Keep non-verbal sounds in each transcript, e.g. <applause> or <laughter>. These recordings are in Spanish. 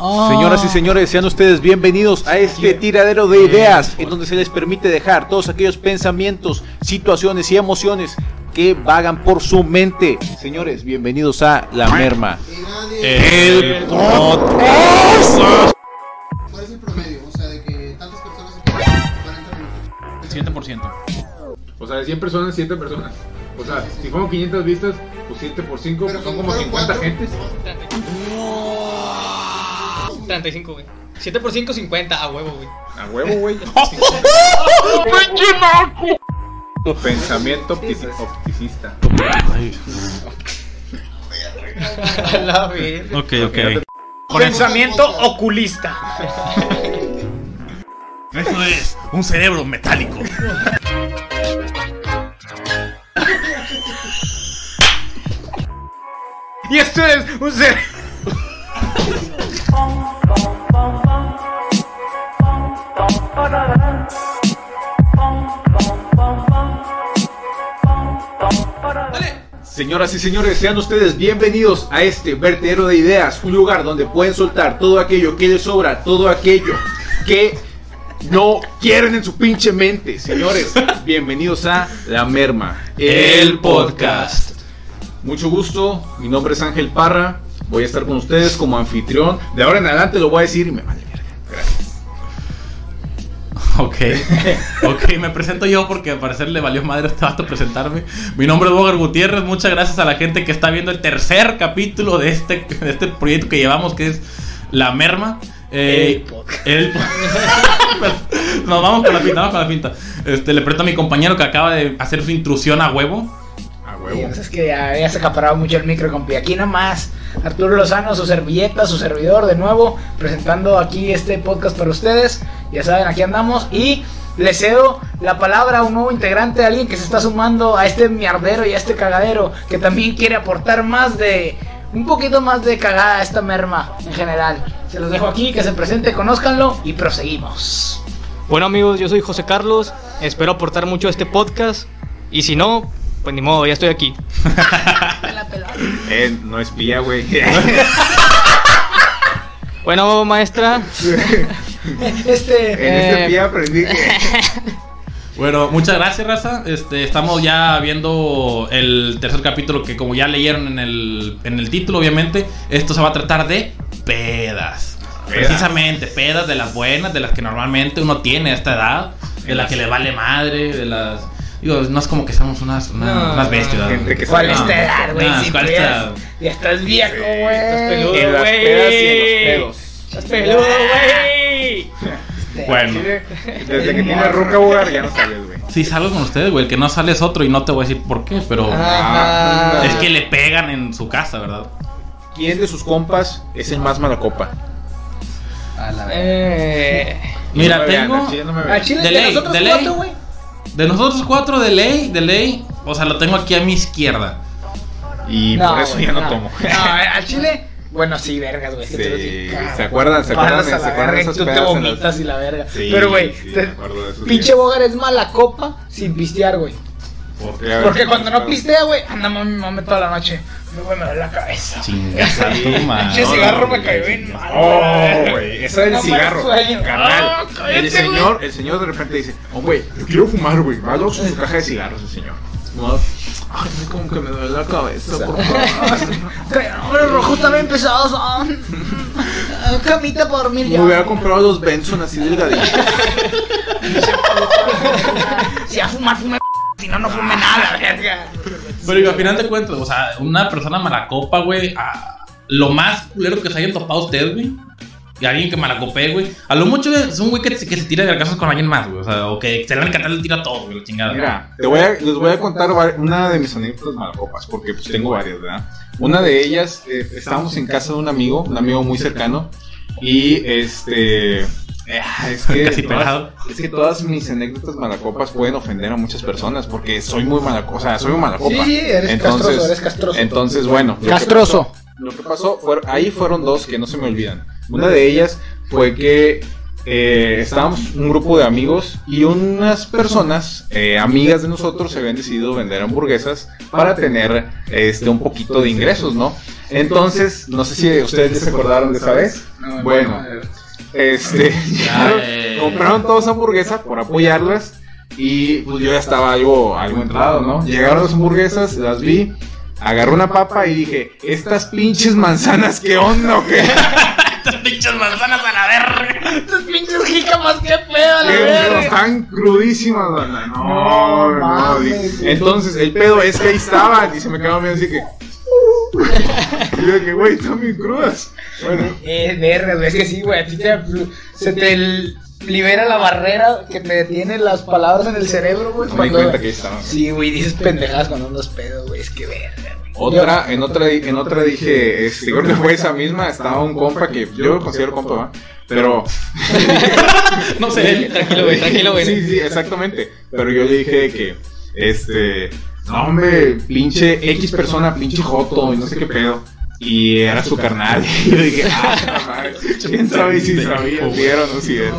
Señoras y señores, sean ustedes bienvenidos a este tiradero de ideas en donde se les permite dejar todos aquellos pensamientos, situaciones y emociones que vagan por su mente. Señores, bienvenidos a La Merma. El podcast. ¿Cuál es el promedio? O sea, de que tantas personas se quedan 40 minutos. 7%. O sea, de 100 personas, 7 personas. O sea, si fueron 500 vistas, pues 7 por 5, Pero son como como fueron 50 cuatro. gentes. 35, güey. 7 por 5, 50. A huevo, güey. A huevo, güey. <laughs> Pensamiento opti- opticista. A la vez. Ok, ok. Pensamiento oculista. Eso es un cerebro metálico. Y esto es un ser. Señoras y señores, sean ustedes bienvenidos a este vertedero de ideas, un lugar donde pueden soltar todo aquello que les sobra, todo aquello que no quieren en su pinche mente. Señores, <laughs> bienvenidos a La Merma, El podcast. Mucho gusto, mi nombre es Ángel Parra, voy a estar con ustedes como anfitrión. De ahora en adelante lo voy a decir y me vale verga. Gracias. Ok. Ok, me presento yo porque al parecer le valió madre a este vato presentarme. Mi nombre es Bogar Gutiérrez. Muchas gracias a la gente que está viendo el tercer capítulo de este, de este proyecto que llevamos, que es La Merma. Eh, el po- <laughs> Nos vamos con la pinta, vamos con la pinta. Este, le presento a mi compañero que acaba de hacer su intrusión a huevo. A huevo. es que ya, se acaparaba mucho el micro, compi. Aquí nomás, Arturo Lozano, su servilleta, su servidor, de nuevo, presentando aquí este podcast para ustedes. Ya saben, aquí andamos. Y le cedo la palabra a un nuevo integrante, alguien que se está sumando a este mierdero y a este cagadero, que también quiere aportar más de. Un poquito más de cagada a esta merma en general. Se los dejo aquí, que se presente, conózcanlo y proseguimos. Bueno, amigos, yo soy José Carlos. Espero aportar mucho a este podcast. Y si no, pues ni modo, ya estoy aquí. Eh, no espía, güey. <laughs> Bueno, maestra. Este. en este Eh, pie aprendí que. <laughs> Bueno, muchas gracias, Raza. Este, estamos ya viendo el tercer capítulo que como ya leyeron en el, en el título, obviamente, esto se va a tratar de pedas. Pedas. Precisamente, pedas de las buenas, de las que normalmente uno tiene a esta edad, de las que le vale madre, de las... Digo, no es como que seamos unas, una- No, unas bestias. gente que ¿Cuál es tu edad, güey? no, Si ¿cuál tú es tu ya, edad? ya estás viejo, güey. Estás peludo, En las güey. pedas y en los pedos. Estás peludo, güey. Bueno. Desde que tienes ruca, Bogar, ya no sales, güey. Sí, salgo con ustedes, güey. El que no sale es otro y no te voy a decir por qué, pero... Ajá. Es que le pegan en su casa, ¿verdad? ¿Quién de sus compas es el más mala copa? Eh, Mira, No me vean, tengo... al chile no me A vean. Chile De de, ley, nosotros de cuatro, ley. güey. De nosotros cuatro, de ley, de ley, o sea, lo tengo aquí a mi izquierda. Y por eso güey, ya no tomo. No, al Chile. Bueno, sí, vergas, güey. Sí, sí, ¿se acuerdan? ¿Se acuerdan? ¿Se acuerdan verga tú te las- y la verga. Sí, Pero, güey, sí, te- pinche. Bogar es mala copa sin pistear, güey. Porque cuando no pistea, güey, anda mami, mami toda la noche. Me güey, me duele la cabeza. Chingas <laughs> madre. Pinche cigarro me cayó bien mal. Oh, güey, eso es el cigarro. Carnal. El señor, el señor de repente dice, oh, güey, yo quiero fumar, güey. Va a su caja de cigarros, el señor. Ay, como que me duele la cabeza, por <laughs> favor. Hombre, los rojos también pesados son. <laughs> Camita para dormir ya. Me hubiera comprado los Benson así delgaditos. Si a fumar, fume. Si no, no fume nada, verga. Pero digo, al final de cuentas, o sea, una persona malacopa, güey, a- lo más culero que se hayan topado ustedes, güey. Y alguien que malacopé, güey. A lo mucho es un güey que, se- que se tira de casos con alguien más, güey. O sea, o que se le va a encantar le tira todo, güey, la chingada. Mira, te voy a, les voy a contar una de mis anécdotas malacopas, porque pues tengo varias, ¿verdad? Una de ellas, eh, estábamos en casa de un amigo, un amigo muy cercano, y este... es que Casi todas- pegado. Es que todas mis anécdotas malacopas pueden ofender a muchas personas, porque soy muy malacopa, o sea, soy un malacopa. Sí, sí, eres castroso, eres castroso. Entonces, bueno. lo que Castroso. pasó- Lo que pasó, fue, ahí fueron dos que no se me olvidan. Una de ellas fue que eh, estábamos un grupo de amigos y unas personas, eh, amigas de nosotros, se habían decidido vender hamburguesas para tener este un poquito de ingresos, ¿no? Entonces, no sé si ustedes ya se acordaron de esa vez. No, Bueno, este, <laughs> compraron todas hamburguesas por apoyarlas y pues yo ya estaba algo, algo entrado, ¿no? Llegaron las hamburguesas, las vi, agarré una papa y dije, estas pinches manzanas, ¿qué onda o qué? <laughs> Estas pinches manzanas a la verga. Estos pinches jícamas, qué pedo, a la verga. Están crudísimas, banda. No, No no. Entonces, el pedo es que ahí estaban y se me quedaron viendo así que... <laughs> Y yo de que, güey, están bien crudas. Bueno, Eh, verga, güey, es que sí, güey, a ti te, se te libera la barrera que te detiene las palabras en el cerebro, güey. me di cuando- cuenta que ahí estaban. Sí, güey, dices pendejadas cuando andas pedo, güey, es que verga, güey. Otra, en otra, en otra dije, este, creo que fue esa misma, estaba un compa que yo lo considero compa, ¿va? Pero... <laughs> No sé. Tranquilo, güey, tranquilo, güey. Sí, sí, exactamente. Pero yo le dije que, este, no, hombre, pinche X persona, pinche Joto, y no sé qué pedo. Y era su carnal. Y yo dije, ah, quién sabe si sabía, si era o no si era.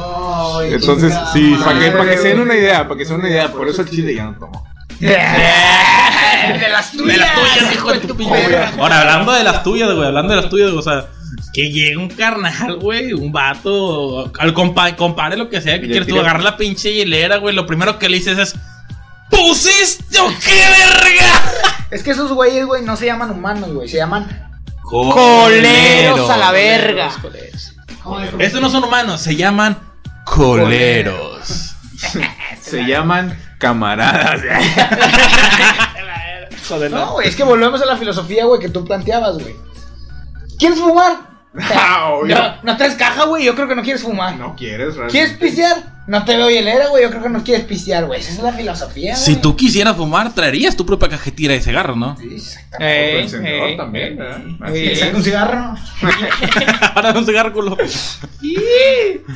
Entonces, sí, para que, para que se den una idea, para que se den una idea, por eso el chile ya no tomo. De las tuyas, De las tuyas, hijo de tu pinche perra. Ahora, hablando de las tuyas, güey, hablando de las tuyas, o sea, que llegue un carnal, güey, un vato, al compa, compare lo que sea que quieres tú, agarrar la pinche hielera, güey, lo primero que le dices es, ¿pusiste o qué verga? Es que esos güeyes, güey, no se llaman humanos, güey, se llaman Coleros a la verga. Estos no son humanos, se llaman coleros. Se llaman camaradas. <laughs> No, güey, es que volvemos a la filosofía, güey, que tú planteabas, güey. ¿Quieres fumar? Ah, obvio. No, no traes caja, güey, yo creo que no quieres fumar. No quieres, realmente. ¿Quieres pistear? No te veo hielera, güey, yo creo que no quieres pistear, güey. Esa es la filosofía, güey. Si tú quisieras fumar, traerías tu propia cajetilla de cigarro, ¿no? Sí, exactamente. Ey, encendedor ey, también, ¿verdad? Eh, saca un cigarro? <laughs> Ahora un cigarro culo.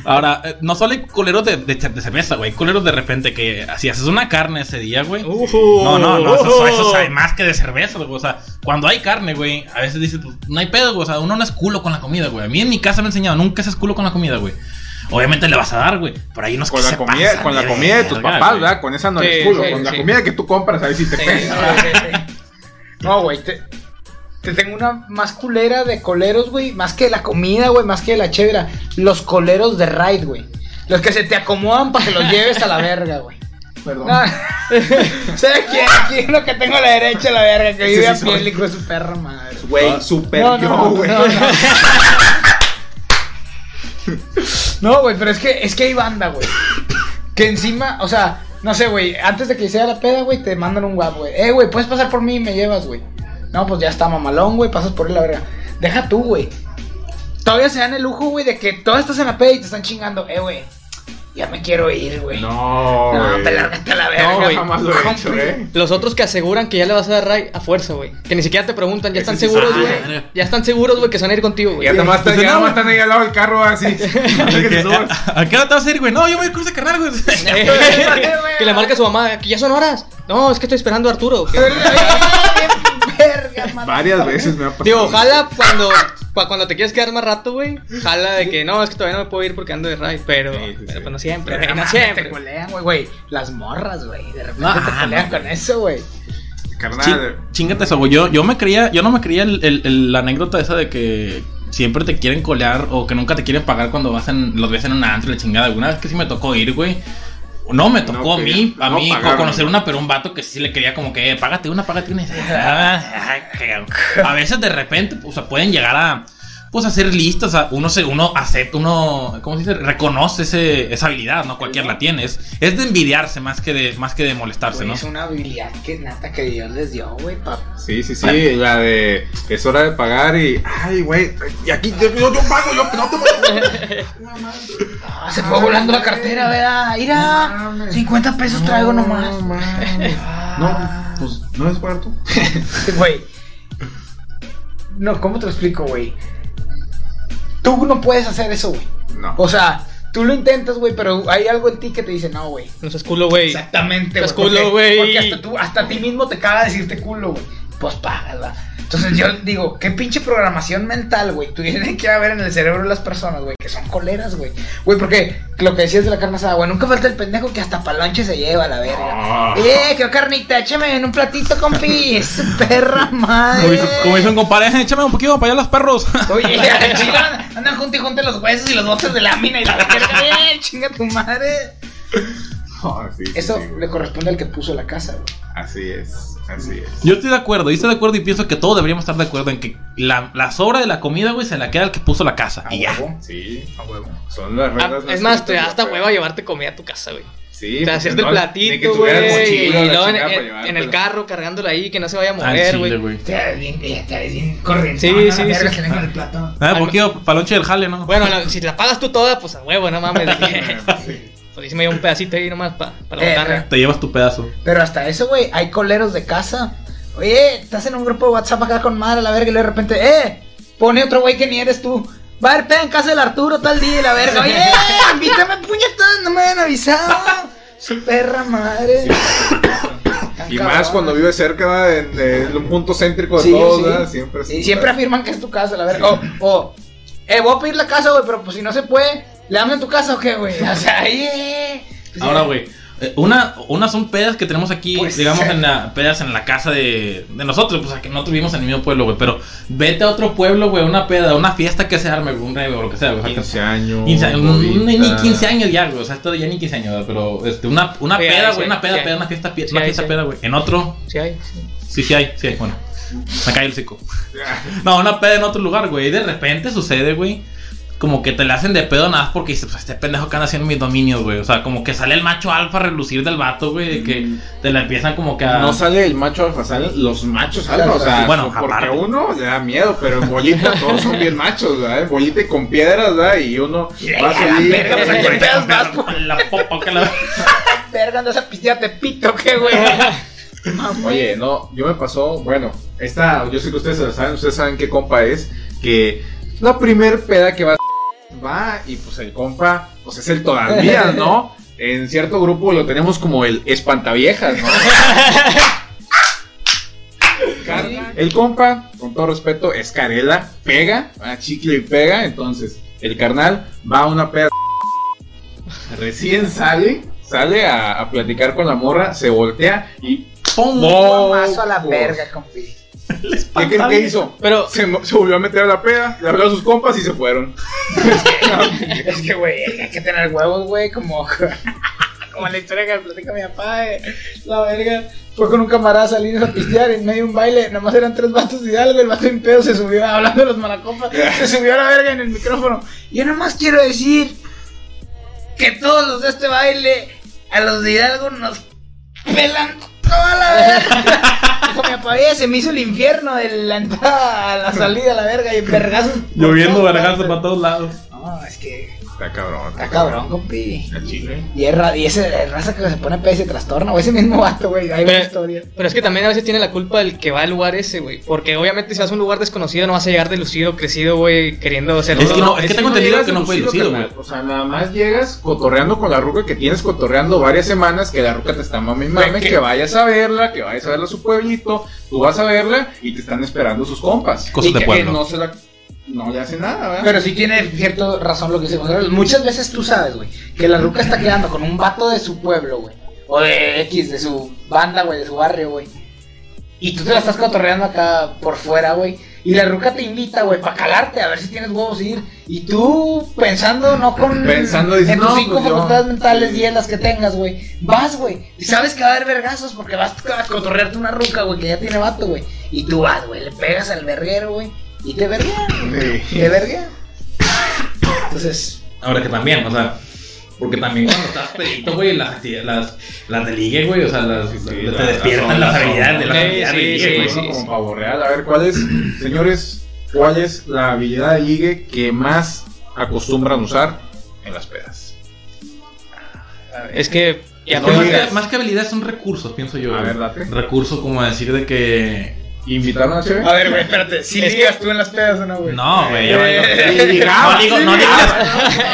Ahora, eh, no solo hay coleros de, de, de cerveza, güey. Hay coleros de repente que si haces una carne ese día, güey. No, no, no, eso, eso sabe más que de cerveza, güey. O sea, cuando hay carne, güey, a veces dices, pues, no hay pedo, güey. O sea, uno no es culo con la comida, güey. A mí en mi casa me han enseñado, nunca seas culo con la comida, güey. Obviamente le vas a dar, güey. Pero hay unos Con que la se comida, pasan con la comida de tus papás, güey. ¿verdad? Con esa no Sí, eres culo. sí, con la sí. comida que tú compras, a ver si te Sí, pesa. sí, sí. No, güey, te, te tengo una más culera de coleros, güey. Más que la comida, güey, más que la chévere. Los coleros de ride, güey. Los que se te acomodan para que los lleves a la verga, güey. Perdón. No. <laughs> ¿Sabes quién? Aquí uno que tengo a la derecha, la verga, que vive sí a piel, hijo de su perra madre. Güey, super No, yo, no, güey. <laughs> <laughs> no, güey, pero es que, es que hay banda, güey. Que encima, o sea, no sé, güey, antes de que sea la peda, güey, te mandan un guapo, güey. Eh, güey, puedes pasar por mí y me llevas, güey. No, pues ya está mamalón, güey, pasas por él la verga. Deja tú, güey. Todavía se dan el lujo, güey, de que todas estás en la peda y te están chingando. Eh, güey, ya me quiero ir, güey. No, No, güey. te lárgate a la verga. No, güey. jamás lo he hecho, eh. Los otros que aseguran que ya le vas a dar ray a fuerza, güey. Que ni siquiera te preguntan, ya están sí seguros, güey. Ya están seguros, güey, que se van a ir contigo, güey. Ya nomás están, Pues ya no, nomás güey. están ahí al lado del carro así. Subas. <laughs> ¿A, qué hora te vas a ir, güey? No, yo voy a cruzar carnal, <laughs> <laughs> güey. que le marque a su mamá, que ya son horas. No, es que estoy esperando a Arturo. Verga. <laughs> Varias veces me ha pasado. Digo, ojalá cuando, cuando te quieres quedar más rato, güey. Jala de que no, es que todavía no me puedo ir porque ando de ray. Pero, Sí, sí, pero sí. pues no siempre, Pero no mames, Te siempre. colean, güey, güey. Las morras, güey. De repente No, te colean no, con eso, güey. Carnal. Ching- chingate eso, güey. Yo, yo me creía, yo no me creía el, el- el- la anécdota esa de que siempre te quieren colear o que nunca te quieren pagar cuando vas en, los ves en una antro y la chingada. Alguna vez que sí me tocó ir, güey. No me tocó No a mí, quería- a mí conocer una, pero un vato que sí le quería como que, "Eh, págate una, págate una. <laughs> "Ah, ay, que-". A veces de repente, o sea, pueden llegar a, pues, hacer listas. O sea, uno se, uno acepta, uno, ¿cómo se dice? Reconoce ese, esa habilidad, ¿no? Cualquiera la tiene. Es, es de envidiarse más que de, más que de molestarse, ¿no? Es una habilidad que nata que Dios les dio, güey, pa. Sí, sí, sí, la de es hora de pagar y ay, güey, y aquí yo, yo, yo pago, yo no te Ah, <laughs> se fue volando la cartera, ¿verdad? Mira, 50 pesos traigo nomás. <laughs> No, pues no es cuarto. <laughs> Güey. No, ¿cómo te lo explico, güey? Tú no puedes hacer eso, güey. No. O sea, tú lo intentas, güey, pero hay algo en ti que te dice, no, güey. No seas culo, güey. Exactamente, güey. culo, porque- güey. Porque hasta tú, hasta a ti mismo te caga decirte culo, güey. Pues pagas, ¿va? Entonces yo digo, qué pinche programación mental, güey, tiene que haber en el cerebro de las personas, güey, que son coleras, güey. Güey, porque lo que decías de la carne asada, güey, nunca falta el pendejo que hasta palonche se lleva a la verga. Ah. Eh, quiero carnita, échame en un platito, compi. Es perra madre. Como un compadre, "Eh, échame un poquito para allá los perros. Oye, <laughs> <laughs> andan juntos y juntos los huesos y los botes de lámina y la verga. Eh, chinga tu madre. Sí, sí, Eso sí, güey. le corresponde al que puso la casa, güey. Así es, así es. Yo estoy de acuerdo, yo estoy de acuerdo y pienso que todos deberíamos estar de acuerdo en que la, la sobra de la comida, güey, se la queda el que puso la casa. A Y ya. huevo. Sí, a huevo. Son las Ah, reglas. es más, te da hasta güey. hueva llevarte comida a tu casa, güey. Sí, Te pues, hacerte el no, que platito, güey. Y luego en, en- en el carro cargándola ahí, que no se vaya a Al mover, güey. ves bien, te ves bien corriente. Sí, no, sí, sí. se ven con el plato. Ah, poquito palonche del jale, ¿no? Bueno, la- si la pagas tú toda, pues a huevo, no mames. que- <laughs> <laughs> Sí. Pues se me un pedacito ahí nomás pa- para la Eh, botana. Te llevas tu pedazo. Pero hasta eso, güey, hay coleros de casa. Oye, estás en un grupo de WhatsApp acá con madre, la verga, y luego de repente, eh, pone otro güey que ni eres tú. Va a haber peda en casa del Arturo tal día y la verga. Oye, <laughs> invítame puñetas, no me habían avisado. <laughs> Su perra madre. Y cabrón. más cuando vives cerca ¿verdad? en, en un punto céntrico de Sí, todos, sí. ¿verdad? Siempre Y siempre afirman que es tu casa, la verga. O, o, eh, voy a pedir la casa, güey, pero pues si no se puede, ¿le damos en tu casa o qué, güey? O sea, ahí, eh. Pues, Ahora, güey. eh, Una, una son pedas que tenemos aquí, Pues, digamos, sí. en la, pedas en la casa de, de nosotros, pues aquí nosotros vivimos en el mismo pueblo, güey, pero vete a otro pueblo, güey, una peda, una fiesta que se arme, güey, un o lo que sea, güey. o sea, 15 años. 15 años, bodita. ni, ni 15 años ya, güey, o sea, esto ya ni 15 años, ¿verdad? pero este, una, una Sí, peda, sí güey, hay, una peda, sí peda, una fiesta, Sí una fiesta sí. peda, güey. En otro, Sí, hay, sí. sí, sí hay, sí hay, bueno. Me cae el cico. <laughs> No, una peda en otro lugar, güey. Y de repente sucede, güey. Como que te le hacen de pedo nada más porque dices, pues este pendejo que anda haciendo mis dominios, güey. O sea, como que sale el macho alfa a relucir del vato, güey. de Que te la empiezan como que a. No sale el macho alfa, salen los machos alfa. O sea, Bueno, porque aparte. uno le da miedo, pero en bolita <laughs> todos son bien machos, ¿verdad? En bolita y con piedras, ¿verdad? Y uno va a salir. verga, pues, ¿a qué pedas vas, güey? La popa que la. <laughs> Verga, andas a pistear Tepito, ¿qué, güey? <laughs> Oye, no, yo me pasó, bueno, esta, yo sé que ustedes se la saben, ustedes saben qué compa es, que la primer peda que va, va y pues el compa, pues es el todavía, <laughs> ¿no? En cierto grupo lo tenemos como el espantaviejas, ¿no? <laughs> El compa, con todo respeto, es carela, pega, a chicle y pega, entonces el carnal va a una peda, recién sale, sale a, a platicar con la morra, se voltea y ¡Pum! A la verga, compi. <laughs> ¿Qué que hizo? Pero, Se, volvió a meter a la peda, le habló a sus compas y se fueron. <laughs> Es que, güey, hay que tener huevos, güey, como. <laughs> Como la historia que me platica mi papá, de la verga. Fue con un camarada salir a pistear en medio de un baile. Nomás eran tres vatos y algo. El vato en pedo se subió, hablando de los malacopas. Se subió a la verga en el micrófono. Yo nomás quiero decir que todos los de este baile, a los de Hidalgo, nos pelan toda la verga. Mi papá, "Oye, se me hizo el infierno de la entrada a la salida, a la verga. Y vergazos. Lloviendo vergazos para todos lados. No, es que. Está cabrón. Está cabrón, compi. El chile. Y es ra- y ese es raza que se pone pedo y se trastorna, o ese mismo vato, güey. Hay una Pero- historia. pero es que también a veces tiene la culpa el que va al lugar ese, güey. Porque obviamente si vas a un lugar desconocido no vas a llegar de lucido, crecido, güey, queriendo ser... Es que no, es que tengo entendido que no fue lucido, lucido, carnal. güey. O sea, nada más llegas cotorreando con la ruca que tienes cotorreando varias semanas, que la ruca te está mami Güey, que, que- vayas a verla, que vayas a verla a su pueblito, tú vas a verla y te están esperando sus compas. Cosas Y de que pueblo. no se la no le hace nada, ¿verdad? Pero sí tiene cierta razón lo que dice Gonzalo. Muchas veces tú sabes, güey, que la ruca está quedando con un vato de su pueblo, güey. O de X, de su banda, güey, de su barrio, güey. Y tú te la estás cotorreando acá por fuera, güey. Y la ruca te invita, güey, para calarte, a ver si tienes huevos ir. Y tú, pensando, no con. Pensando, dices, en tus no, cinco pues yo- facultades mentales y en las que tengas, güey. Vas, güey. Y sabes que va a haber vergazos porque vas a cotorrearte una ruca, güey, que ya tiene vato, güey. Y tú vas, güey, le pegas al verguero, güey. Y te verguean. Sí. Te verguean. Entonces. Ahora que también, o sea, porque también cuando estás pedito, güey, las, las, las de ligue, güey, o sea, las, Sí, te la- despiertan la- las habilidades de la Sí, habilidad de sí, ligue, sí, güey. sí. ¿no? Como pavo real. A ver, ¿cuál es, señores, cuál es la habilidad de ligue que más acostumbran usar en las pedas? Es que... Ya Es que no- más, que, más que habilidades son recursos, pienso yo. A ver, date. Recursos como decir de que. ¿Invitaron a Cheve? A ver, güey, espérate. Si Es ligas tú en las pedas o no, güey. No, güey, yo <laughs> no digo. Eh, No digo, sí, no ligaba.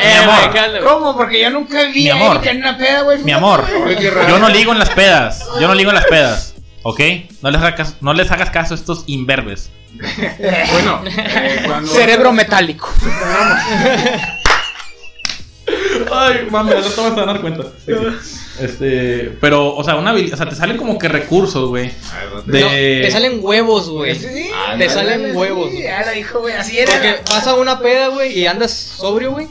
Eh. ¿Cómo? Porque yo nunca vi Mi a amor. Erika en una peda, güey. Mi amor, yo no ligo en las pedas. Yo no ligo en las pedas. ¿Ok? No les, hagas caso, no les hagas caso a estos imberbes. <laughs> Bueno, eh, cuando- Cerebro metálico. <laughs> Ay, mami, no te vas a dar cuenta. Este, pero, o sea, una habili- o sea, te salen como que recursos, güey. De... No, te salen huevos, güey. Sí, te salen huevos. Sí, dijo, güey. Así era. Porque vas a una peda, güey, y andas sobrio, güey.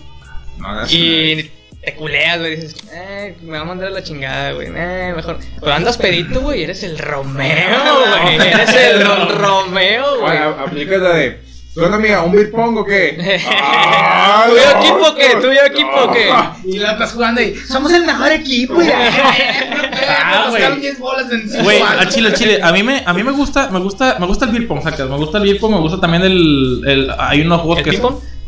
No, Y te culeas, güey. Dices, eh, me va a mandar a la chingada, güey. Eh, mejor. Pero andas pedito, güey. Eres el Romeo, <laughs> güey. Eres el Romeo, güey. Ahora, aplicas la de. ¿Qué onda, amiga? ¿Un beer pong o qué? ¿Tuyo equipo qué? ¿Tuyo equipo qué? Y la estás jugando y somos el mejor equipo. Y <laughs> Ah, nos güey. gastaron 10 bolas en Güey, <laughs> al chile, al chile, a mí me, a mí me gusta, me gusta, me gusta el beer pong, sacas, me gusta el beer pong, me gusta también el, el hay unos juegos ¿El que ping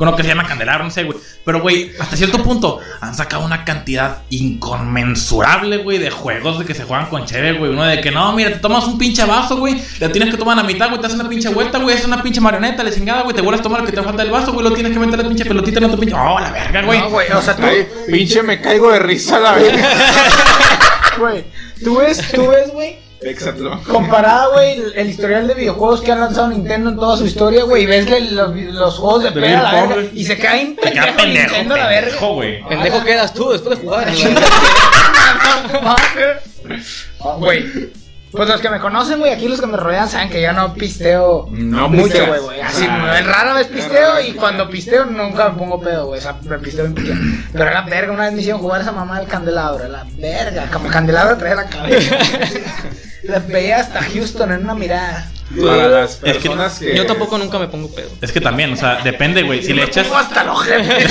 lo que se llama candelabro, no sé, güey. Pero, güey, hasta cierto punto han sacado una cantidad inconmensurable, güey, de juegos de que se juegan con cheve, güey. Uno de que no, mira, te tomas un pinche vaso, güey, le tienes que tomar a la mitad, güey, te haces una pinche vuelta, güey, es una pinche marioneta, le chingada, güey, te vuelves a tomar lo que te falta del vaso, güey, lo tienes que meter la pinche pelotita en otro pinche. Oh, la verga, güey. No, güey, o sea, tú, Ay, pinche me caigo de risa la vez. <laughs> güey, tú ves, tú ves, güey, Comparada, güey, el, el historial de videojuegos que ha lanzado Nintendo en toda su historia, güey, y ves los, los juegos de la verga, güey. y se cae Te queda pendejo pendejo, Nintendo, la verga. pendejo, güey. Pendejo quedas tú después de jugar. <laughs> Güey. Pues los que me conocen, güey, aquí los que me rodean saben que yo no pisteo No mucho, güey, güey. Así, Ah. rara vez pisteo y cuando pisteo nunca me pongo pedo, güey. O sea, me pisteo bien piqué. Pero a la verga, una vez me hicieron jugar esa mamá del candelabro, a la verga. Como candelabro traía la cabeza. <laughs> La veía hasta Houston en una mirada. Para las que-. Yo tampoco nunca me pongo pedo. Es que también, o sea, depende, güey, si le echas... Pongo hasta ojete. <laughs>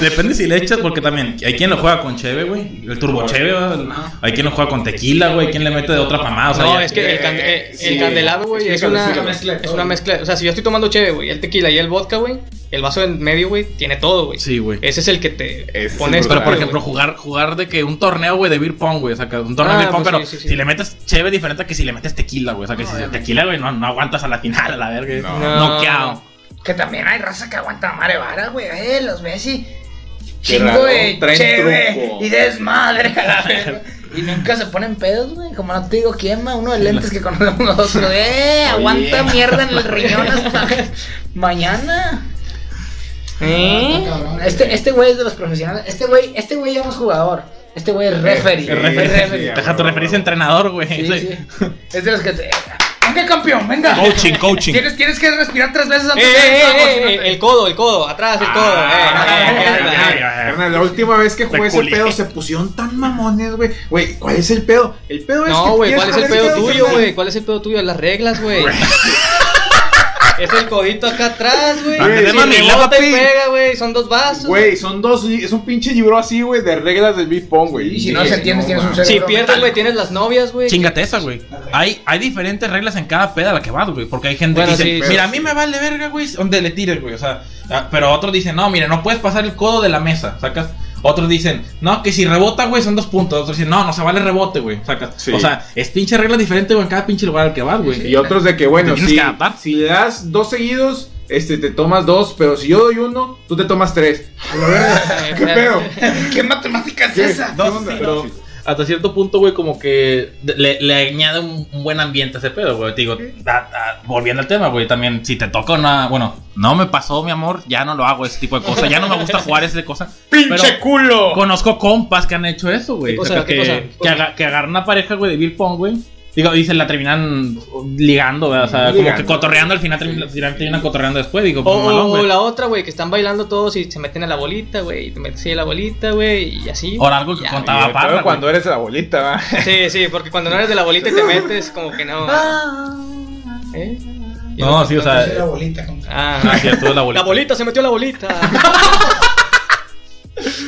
Depende si le echas, porque también hay quien lo juega con cheve, güey. El turbo cheve, ¿verdad? Hay quien lo juega con tequila, güey. Hay quien le mete de otra pamada. O sea, No, ya- es que el, cande- eh, el sí. candelabro, güey, es Explícalo, una, es una mezcla. O sea, si yo estoy tomando cheve, güey, el tequila y el vodka, güey, el vaso en medio, güey, tiene todo, güey. Sí, güey. Ese es el que te Ese pones. Pero, por ejemplo, jugar, jugar de que un torneo, güey, de beer pong, güey. O sea, que un torneo Ah, de beer pong, pues pero sí, sí, sí. si le metes cheve diferente a que si le metes tequila, güey. O sea, que si el tequila, güey, no, no aguantas a la final, a la verga. No. No. Noqueado. Que también hay raza que aguanta a madre vara, güey. Eh, los ves y. Chingo de cheve truco. y desmadre a la verga. Y nunca se ponen pedos, güey. Como no te digo quién, ma, uno de lentes que conocemos nosotros. <laughs> Eh, aguanta mierda en el riñón hasta <laughs> mañana. ¿Eh? Este, este güey es de los profesionales. Este güey, este güey ya no es jugador. Este güey es referee. El referee. Es referee. Deja tu referencia entrenador, güey. Sí, Sí. sí. Es de los que te. Venga, campeón, venga. Coaching, coaching. Tienes, tienes que respirar tres veces Eh, antes eh, de eh, eh, eh, el codo, el codo, atrás el codo. Eh, la última vez que jugué ese pedo se pusieron tan mamones, güey. Güey, ¿cuál es el pedo? El pedo es. No, güey, ¿cuál es el pedo tuyo, güey? ¿Cuál es el pedo tuyo? Las reglas, güey. Es el codito acá atrás, güey. Si mami, la pega, güey. Son dos vasos. Güey, son dos. Es un pinche libro así, güey, de reglas del beat pong, güey. Y si no se entiende, tienes un. Si pierdes, güey, tienes las novias, güey. Chingate esa, güey. Hay, hay diferentes reglas en cada peda a la que vas, güey. Porque hay gente Bueno, que dice, sí, mira, sí. a mí me vale verga, güey, donde le tires, güey. O sea, ah, pero otros dicen, no, mira, no puedes pasar el codo de la mesa, sacas. Otros dicen, no, que si rebota, güey, son dos puntos. Otros dicen, no, no se vale rebote, güey, sacas. Sí. O sea, es pinche regla diferente, güey, en cada pinche lugar al que vas, güey. Y otros de que, bueno, si, que adaptar. si le das dos seguidos, este, te tomas dos, pero si yo doy uno, tú te tomas tres. <laughs> ¿Qué pedo? ¿Qué matemática es esa? ¿Qué onda? Pero hasta cierto punto, güey, como que le, le añade un, un buen ambiente a ese pedo, güey. Te digo, da- da- volviendo al tema, güey, también si te toca una. Bueno, no me pasó, mi amor, ya no lo hago ese tipo de cosas. Ya no me gusta <laughs> jugar ese de cosas. ¡Pinche culo! Conozco compas que han hecho eso, güey. ¿Qué O cosa? sea, ¿Qué que, que, que agarran una pareja, güey, de beer pong, güey. Digo, y se la terminan ligando, güey. O sea, como que cotorreando al final, terminan, al final terminan cotorreando después. Digo, O, malón, la otra, güey, que están bailando todos y se meten a la bolita, güey. Y te metes ahí a la bolita, güey, y así. O algo que Ya, contaba Y Parra, cuando eres la bolita, va. <laughs> Sí, sí, porque cuando no eres de la bolita y te metes, como que no. <laughs> ¿Eh? No, sí, o sea. la bolita. Ah, Ah, sí, estuvo la bolita. La bolita se metió a la bolita. <laughs>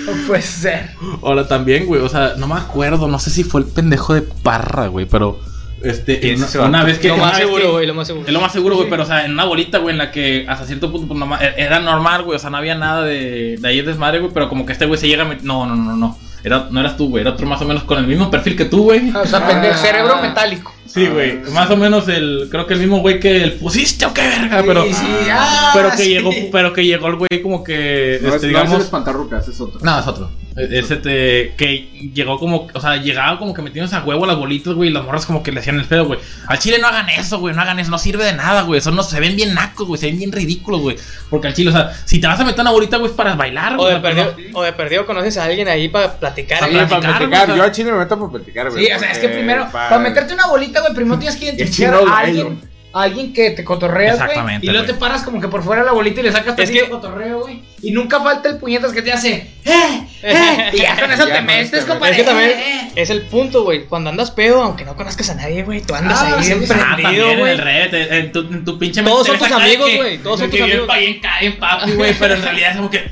No puede ser. Ahora también, güey, o sea, no me acuerdo, no sé si fue el pendejo de Parra, güey, pero este, ¿Quién es una, vez que lo más seguro, güey, lo más seguro. Es lo más seguro, güey, pero o sea, en una bolita, güey, en la que hasta cierto punto pues, nomás- era normal, güey, o sea, no había nada de, de ahí desmadre, güey, pero como que este güey se llega a met- No, no, no, no. Era, no eras tú, güey, era otro más o menos con el mismo perfil que tú, güey. O sea, pendejo, cerebro metálico. Sí, güey, más o menos el, creo que el mismo güey que el pusiste o qué verga, pero, Sí, sí, ah, pero que sí. llegó, pero que llegó el güey como que, No, este, es- no es el digamos, espantarrucas, es otro. no, es otro. Ese te, que llegó como, o sea, llegaba como que metiéndose a huevo las bolitas, güey, y las morras como que le hacían el pedo, güey. Al chile no hagan eso, güey, no hagan eso, no sirve de nada, güey. Eso no se ven bien nacos, güey, se ven bien ridículos, güey. Porque al chile, o sea, si te vas a meter una bolita, güey, es para bailar, O güey. de, perdido, o de perdido conoces a alguien ahí para platicar. Para Sí, para güey. Yo a Chile me meto para platicar, güey. Sí, o sea, es que primero, pa- para meterte una bolita, güey, primero tienes que identificar chino a alguien, a alguien que te cotorreas, güey. Exactamente, Y luego te güey. paras como que por fuera de la bolita y le sacas Es que- cotorreo, güey. Y nunca falta el puñetas que te hace, ¡eh! ¡eh! <laughs> Y ya con eso Ya te no, metes, compadre. Es que también ¡eh, eh! es el punto, güey. Cuando andas pedo, aunque no conozcas a nadie, güey, tú andas Ah, ahí. Ah, prendido, también en güey. el red, en, en tu, en tu pinche Todos son tus <laughs> amigos, güey, todos son tus amigos. bien papi, güey, pero en realidad es como que.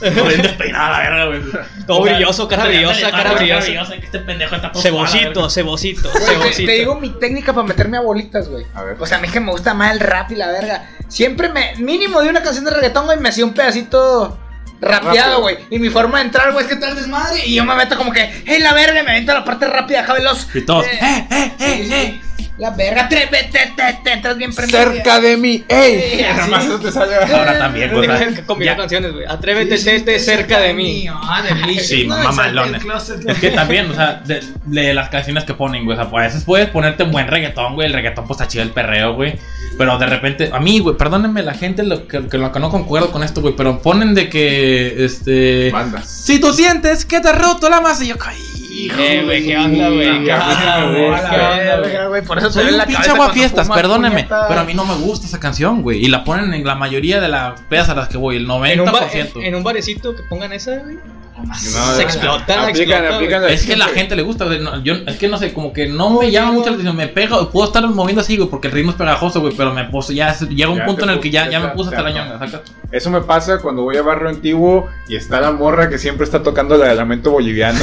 <laughs> Bien despeinada la verga, güey. Todo O sea, brilloso, cara brillosa, cara brillosa. Que este pendejo está Cebocito, cebocito, cebocito. te digo mi técnica para meterme a bolitas, güey. A ver. O sea, a mí que me gusta más el rap y la verga. Siempre me, mínimo de una canción de reggaetón, güey, me hacía un pedacito rapeado, güey. Y mi forma de entrar, güey, es que el desmadre. Y yo me meto como que, hey, la verga, y me meto a la parte rápida, acá veloz. Y todos, Eh, eh, eh, eh, eh. La verga, atrévete, te, te, entras bien prendido. Cerca de mí, ey. Nada más no te sale. Ahora también, pues, <laughs> sea, que combinar canciones, güey. Atrévete, tete cerca de mí. Ah, de mí. Sí, No, mamalones. Es que también, o sea, de, de las canciones que ponen, güey, o sea, pues, a veces puedes ponerte un buen reggaetón, güey, el reggaetón pues está chido el perreo, güey, pero de repente, a mí, güey, perdónenme la gente lo que, que, lo que no concuerdo con esto, güey, pero ponen de que, este, Bandas. si tú sientes que te roto la masa, y yo caí. Eh, güey, ¿qué onda, güey? ¿Qué Ya, onda, güey, Por eso Soy un la pinche aguafiestas, puñeta. pero a mí no me gusta esa canción, güey, y la ponen en la mayoría de las pedas a las que voy, el 90%. En un, ba- en, en un barecito que pongan esa, güey. No, Se explota, aplican, explota, aplican güey. Es que la gente le gusta, güey, no, yo, es que no sé, como que no me llama mucho la atención, me pega, puedo estar moviendo así, güey, porque el ritmo es pegajoso, güey, pero me puse, ya llega un Ya punto en el que ya, ya me puse hasta la ñonga, ¿sacas? Eso me pasa cuando voy a barrio antiguo y está la morra que siempre está tocando la de lamento boliviano.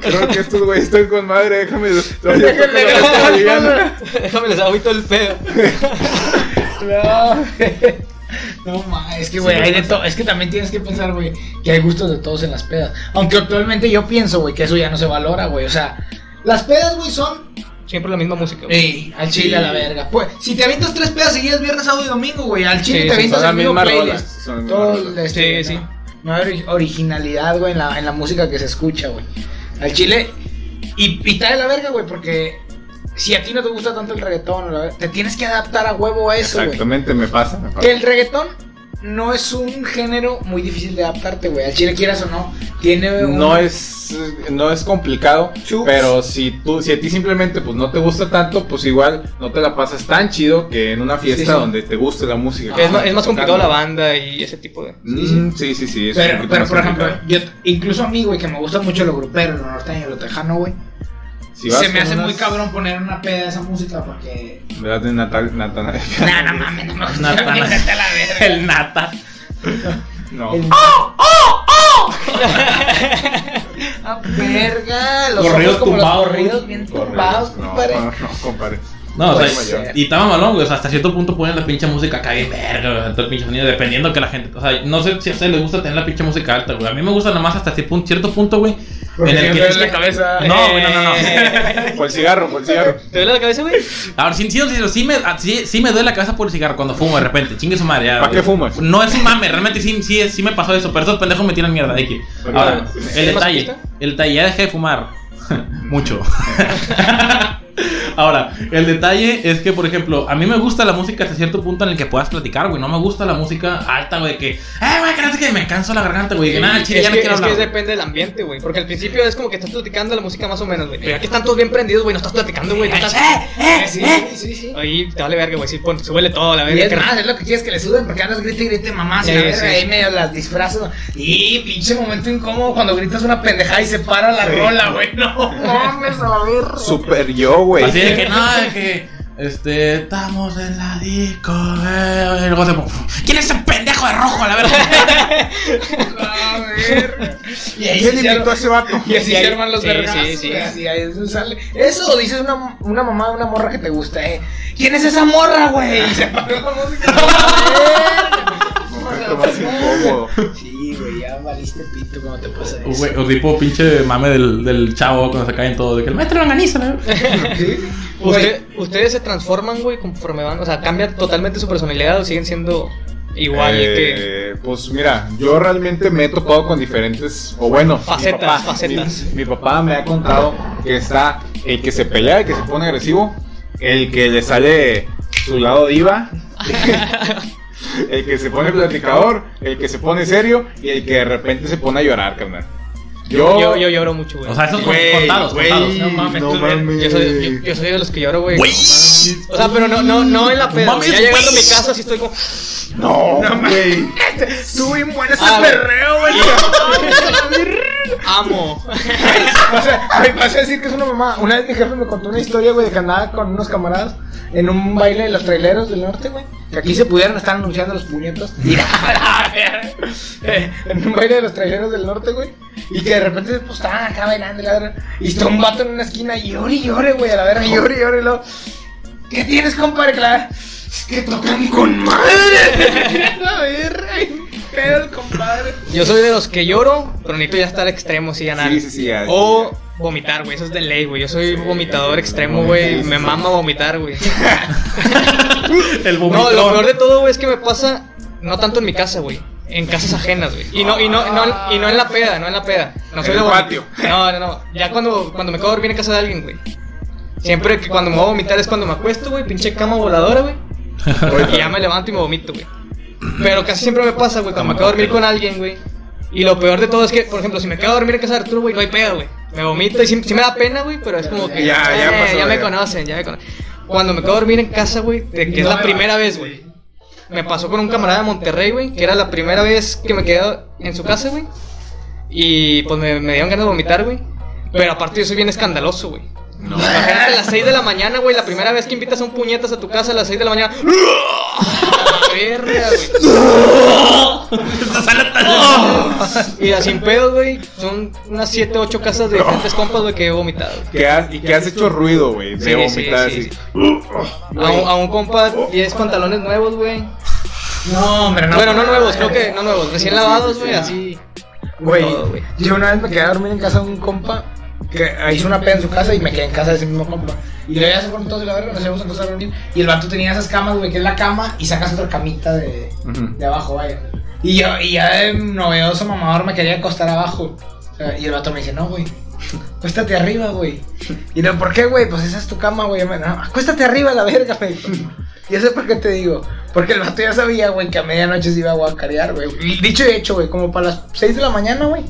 Creo que estos güeyes están con madre, déjame. Déjame les agüito el pedo. No, <laughs> no ma, es que, güey, hay de todo. Es que también tienes que pensar, güey, que hay gustos de todos en las pedas. Aunque actualmente yo pienso, güey, que eso ya no se valora, güey. O sea, las pedas, güey, son. Siempre la misma música, güey. Ey, al chile a la verga. Pues, si te avientas tres pedas seguidas, viernes, sábado y domingo, güey, al chile Sí, te sí, avientas el mismo playlist. Todo este, Sí, no, sí. No hay ori- originalidad, güey, en la, en la música que se escucha, güey. Al chile. Y, y está de la verga, güey, porque si a ti no te gusta tanto el reggaetón, te tienes que adaptar a huevo a eso. Exactamente, me pasa. Me pasa. Que el reggaetón no es un género muy difícil de adaptarte, güey. Al chile quieras o no, tiene un... No es, no es complicado, Chups. pero si tú, si a ti simplemente pues no te gusta tanto, pues igual no te la pasas tan chido que en una fiesta Sí, sí. donde te guste la música. Es, más, es más complicado la banda y ese tipo de. Mm, sí, sí, sí. Pero, pero por ejemplo, yo, incluso a mí, güey, que me gusta mucho lo grupero, lo norteño, lo tejano, güey. Si vas se me hace unas- muy cabrón poner una peda de esa música porque... ¿Verdad? De Natal, Natal. <laughs> Nah, <laughs> no mames, no me gusta. Nata, me gusta la verga. El nata. No. El- <laughs> Ah, verga, los Corridos tumbados, corridos bien tumbados, compadre. no, no, compadre. No, o sea, y estaba malón, güey. O sea, hasta cierto punto ponen la pinche música acá bien verga, güey, todo el pinche sonido, dependiendo que la gente. O sea, no sé si a ustedes les gusta tener la pinche música alta, güey. A mí me gusta nomás hasta cierto punto, cierto punto, güey. Porque En el que. duele la cabeza. No, güey, no, no, no. <laughs> Por el cigarro, por el cigarro. ¿Te duele la cabeza, güey? Ahora, sí, sí, sí, sí me, ah, sí, sí me duele la cabeza por el cigarro cuando fumo de repente. Chingue su madre. ya, ¿Para güey. qué fumas? No es un mame, realmente sí, sí, sí me pasó eso. Pero esos pendejos me tiran mierda, X. Ahora, ¿Eres el detalle. El detalle, ya dejé de fumar. <laughs> Mucho. <laughs> Ahora, el detalle es que, por ejemplo, a mí me gusta la música hasta cierto punto en el que puedas platicar, güey. No me gusta la música alta, güey, que, eh, güey, que no sé qué, me canso la garganta, güey. Que nada, chile, es ya no que, quiero es que hablar. güey. depende del ambiente, güey. Porque al principio es como que estás platicando la música más o menos, güey. Pero ya que están todos bien prendidos, güey, no estás platicando, güey. no estás- Eh, sí, sí, sí, sí. Ahí te vale verga, güey. Sí, pon- súbele todo a la Y verga. es que- más, es lo que quieres que le suben porque andas grite y grite mamás y la Sí, verga, sí. ahí medio las disfrazas. Y pinche momento incómodo cuando gritas una pendejada y se para la rola, güey. No <laughs> mames a verga. Super yo, güey. Así de que <laughs> no, de que. Este, estamos en la disco, eh, y luego ¿Quién es ese pendejo de rojo, a la verdad? A <laughs> ver. Y ahí ¿Quién invitó a ese vato? y así se arman los sí, sí, sí. así, ahí eso sale. Eso dices una, una mamá de una morra que te gusta, eh. ¿Quién es esa morra, güey? <laughs> Y se la música. Momento más incómodo. Sí, güey, ya valiste pito cuando te pasa eso. güey, o tipo pinche mame del, del chavo cuando se caen todos, de que el maestro organiza, ¿no? <laughs> ¿Sí? Usted- ustedes se transforman, güey, conforme van. O sea, cambia totalmente su personalidad o siguen siendo Igual que. Eh, Pues mira, yo realmente me he topado con diferentes, o bueno, mi Facetas, papá, facetas. Mi, mi papá me ha contado que está el que se pelea, el que se pone agresivo, el que le sale su lado diva, <laughs> <laughs> el que se pone platicador, el que se pone serio y el que de repente se pone a llorar, carnal. Yo, Yo, yo lloro mucho, güey. O sea, esos Güey, contados, güey, contados. No mames, no tú- mames. Yo soy, yo, yo soy de los que lloro, güey. Güey. O sea, pero no, no, no en la peda. mames. Ya llegando a mi güey. casa, sí estoy como. No, güey. Estuvo bien bueno ese Ah, perreo, güey. <laughs> Amo. O sea, me vas a decir que es una mamá. Una vez mi jefe me contó una historia, güey, de que andaba con unos camaradas en un baile de los traileros del norte, güey. Que aquí se pudieran estar anunciando los puñetos. <laughs> A ver. En un baile de los traileros del norte, güey. Y que de repente pues, estaban acá bailando y la verga. Y está un vato en una esquina y llore y llore, güey, a la verga, llore y llore. Y luego, ¿qué tienes, compadre? La- Es que tocan con madre. <laughs> verga, ay, pedo el compadre. Yo soy de los que lloro, pero necesito ya estar extremo, sí, ganar. Sí, sí, sí, ya, O vomitar, güey. Eso es de ley, güey. Yo soy vomitador extremo, güey. Me mama vomitar, güey. <laughs> El No, lo peor de todo, güey, es que me pasa no tanto en mi casa, güey. En casas ajenas, güey. Y no, y no, no, y no en la peda, no en la peda. No soy En de el patio. No, no, no. Ya cuando, cuando me quedo a dormir en casa de alguien, güey. Siempre que cuando me voy a vomitar es cuando me acuesto, güey. Pinche cama voladora, güey. <laughs> Y ya me levanto y me vomito, güey. Pero casi siempre me pasa, güey, cuando me quedo a dormir con alguien, güey. Y lo peor de todo es que, por ejemplo, si me quedo a dormir en casa de Arturo, güey, no hay pedo, güey. Me vomito y sí, sí me da pena, güey, pero es como que. Ya, ya eh, pasó, ya me conocen, ya me conocen. Cuando me quedo a dormir en casa, güey, de que es la primera vez, güey. Me pasó con un camarada de Monterrey, güey, que era la primera vez que me quedé en su casa, güey. Y pues me, me dieron ganas de vomitar, güey. Pero aparte yo soy bien escandaloso, güey. No. Imagínate a las 6 de la mañana, güey, la primera vez que invitas a un puñetas a tu casa a las 6 de la mañana. <laughs> Verga, güey. <laughs> Y sin pedos, güey, son unas 7, 8 casas de diferentes compas, güey, que he vomitado. Que has, y que has hecho ruido, güey, de Sí, vomitar sí, sí, así. A un, a un compa 10 pantalones nuevos, güey. No, hombre, no. Bueno, no nuevos, creo que no nuevos, recién lavados, güey, así. Güey. yo una vez me quedé a dormir en casa de un compa que hizo una peda en su casa y me quedé en casa de ese mismo compa. Y luego ya se fueron todos y la verga, nos íbamos a acostar a dormir. Y el vato tenía esas camas, güey, que es la cama y sacas otra camita de, Ujú. de abajo, vaya. Y yo, y ya de novedoso mamador me quería acostar abajo. O sea, y el vato me dice, no, güey. Acuéstate arriba, güey. Y no, ¿por qué, güey? Pues esa es tu cama, güey. Me- No, acuéstate arriba, la verga, güey. Y eso es por qué te digo. Porque el vato ya sabía, güey, que a medianoche se iba a guacarear, güey. Dicho y hecho, güey, como para las 6 de la mañana, güey.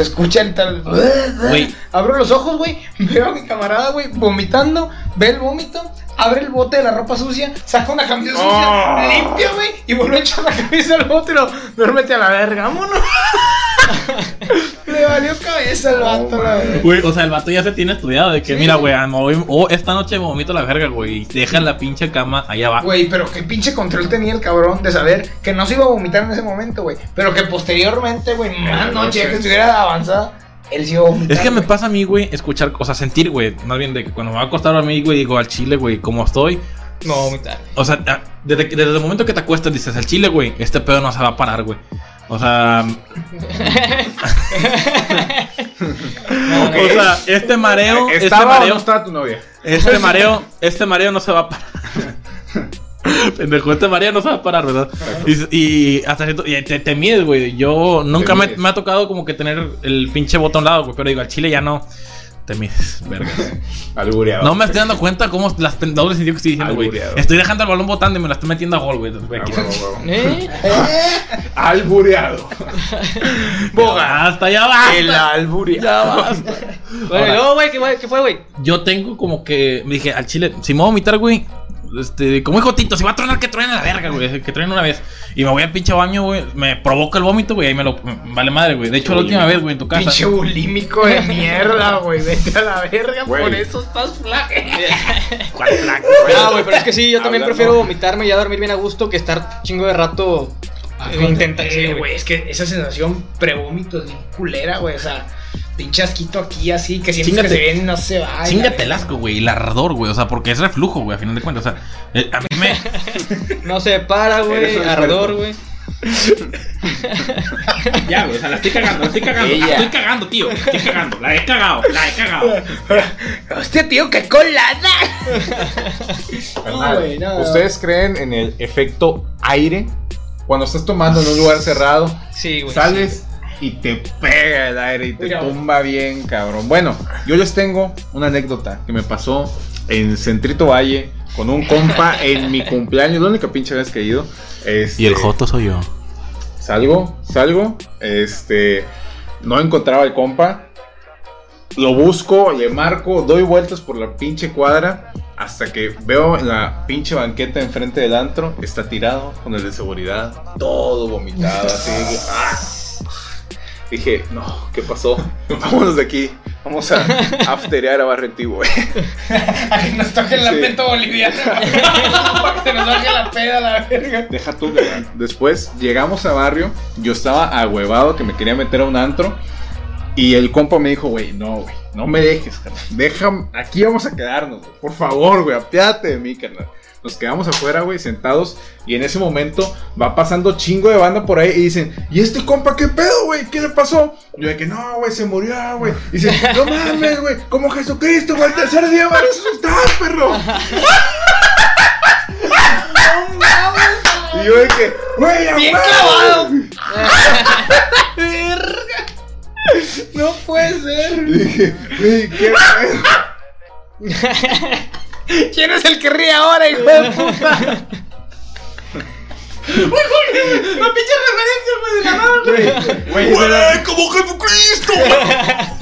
Se escucha el tal. Güey. Abro los ojos, güey. Veo a mi camarada, güey, vomitando. Ve el vómito. Abre el bote de la ropa sucia. Saca una camisa sucia. Oh. Limpia, güey. Y vuelve a echar la camisa al bote. y lo, Duérmete a la verga, vámonos. <laughs> Le valió cabeza al vato, la verga. Güey, o sea, el vato ya se tiene estudiado de que, mira, güey, ah, oh, esta noche me vomito la verga, güey. y Deja la pinche cama ahí abajo. Güey, pero qué pinche control tenía el cabrón de saber que no se iba a vomitar en ese momento, güey. Pero que posteriormente, güey, más noche que estuviera avanzada, él sí iba a vomitar. Es que me pasa a mí, güey, escuchar, o sea, sentir, güey, más bien de que cuando me va a acostar a mí, güey, digo, al chile, güey, como estoy. No, vomitar. O sea, desde, desde el momento que te acuestas dices, al chile, güey, este pedo no se va a parar, güey. O sea, <laughs> o sea, este mareo, este ¿Estaba o mareo, no estaba tu novia? este mareo, este mareo no se va a parar. <laughs> Pendejo, este mareo no se va a parar, ¿verdad? Y, y hasta cierto, y te, te mides, güey. Yo nunca me ha tocado como que tener el pinche botón lado, güey. Pero digo, al chile ya no. Te mides, <laughs> verga. Albureado. No me estoy dando cuenta cómo las dobles sentido que estoy diciendo, güey. Albureado. Estoy dejando el balón botando y me la estoy metiendo a gol, güey. Ah. <laughs> ¿Eh? <laughs> Albureado. Boga, hasta ya basta. El. Ya basta. Bueno, güey, ¿qué, fue- ¿qué fue, güey? Yo tengo como que. Me dije, al chile, si me voy a vomitar, güey. Este, como hijo Tito, si va a tronar, que truene a la verga, güey. Que truene una vez. Y me voy al pinche baño, güey. Me provoca el vómito, güey. Ahí me lo. me- Vale madre, güey. De hecho, la última vez, güey, en tu casa. Pinche bulímico de mierda, güey. Vete a la verga, Güey. por eso estás flaco. <laughs> ¿Cuál flaco? Ah, güey, pero es que sí, yo también Hablando- prefiero vomitarme y ya dormir bien a gusto que estar chingo de rato eh, intentando. sí, Eh, güey. güey, es que esa sensación prevómito es bien culera, güey. O sea, pinche asquito aquí así, que sientes Chíngate- que se viene y no se va. Chingate el asco, güey. Y el ardor, güey. O sea, porque es reflujo, güey, a final de cuentas. O sea, eh, a mí me. <laughs> No se para, güey, ardor, güey. <laughs> Ya, güey. O sea, la estoy cagando, la estoy cagando. Ella. La estoy cagando, tío. La estoy cagando. La he cagado, la he cagado. Hostia, tío, qué colada. Carnal, güey, no. ¿Ustedes creen en el efecto aire? Cuando estás tomando en un lugar cerrado, Sí, güey. sales y te pega el aire y te Mira. tumba bien, cabrón. Bueno, yo les tengo una anécdota que me pasó en Centrito Valle con un compa <laughs> en mi cumpleaños, la única pinche vez que he ido. Este, Y el Joto soy yo. Salgo, salgo, este, no encontraba el compa, lo busco, le marco, doy vueltas por la pinche cuadra hasta que veo en la pinche banqueta enfrente del antro, está tirado con el de seguridad, todo vomitado, así. ¡ah! Dije, no, ¿qué pasó? <laughs> Vámonos de aquí, vamos a afterear a Barretivo, güey. <laughs> A que nos toque el Sí. lamento boliviano. Para <laughs> que se nos baje la peda la verga. Deja tú, güey. Después llegamos a barrio. Yo estaba ahuevado que me quería meter a un antro. Y el compa me dijo, güey, no, güey, no me dejes, carnal. Déjame, aquí vamos a quedarnos, güey. Por favor, güey, apiádate de mí, carnal. Nos quedamos afuera, güey, sentados. Y en ese momento va pasando chingo de banda por ahí y dicen, ¿y este compa qué pedo, güey? ¿Qué le pasó? Yo de que no, güey, se murió, güey. Y dicen, no mames, güey, como Jesucristo, güey, el tercer día va a resucitar, perro. <laughs> Y yo de que, güey, Bien huevo". clavado. <laughs> <laughs> No puede ser. Y <laughs> dije, güey, qué pedo. <laughs> ¿Quién es el que ríe ahora, hijo de puta? La pinche referencia, güey, de la mano. Güey, como Jesucristo! <laughs>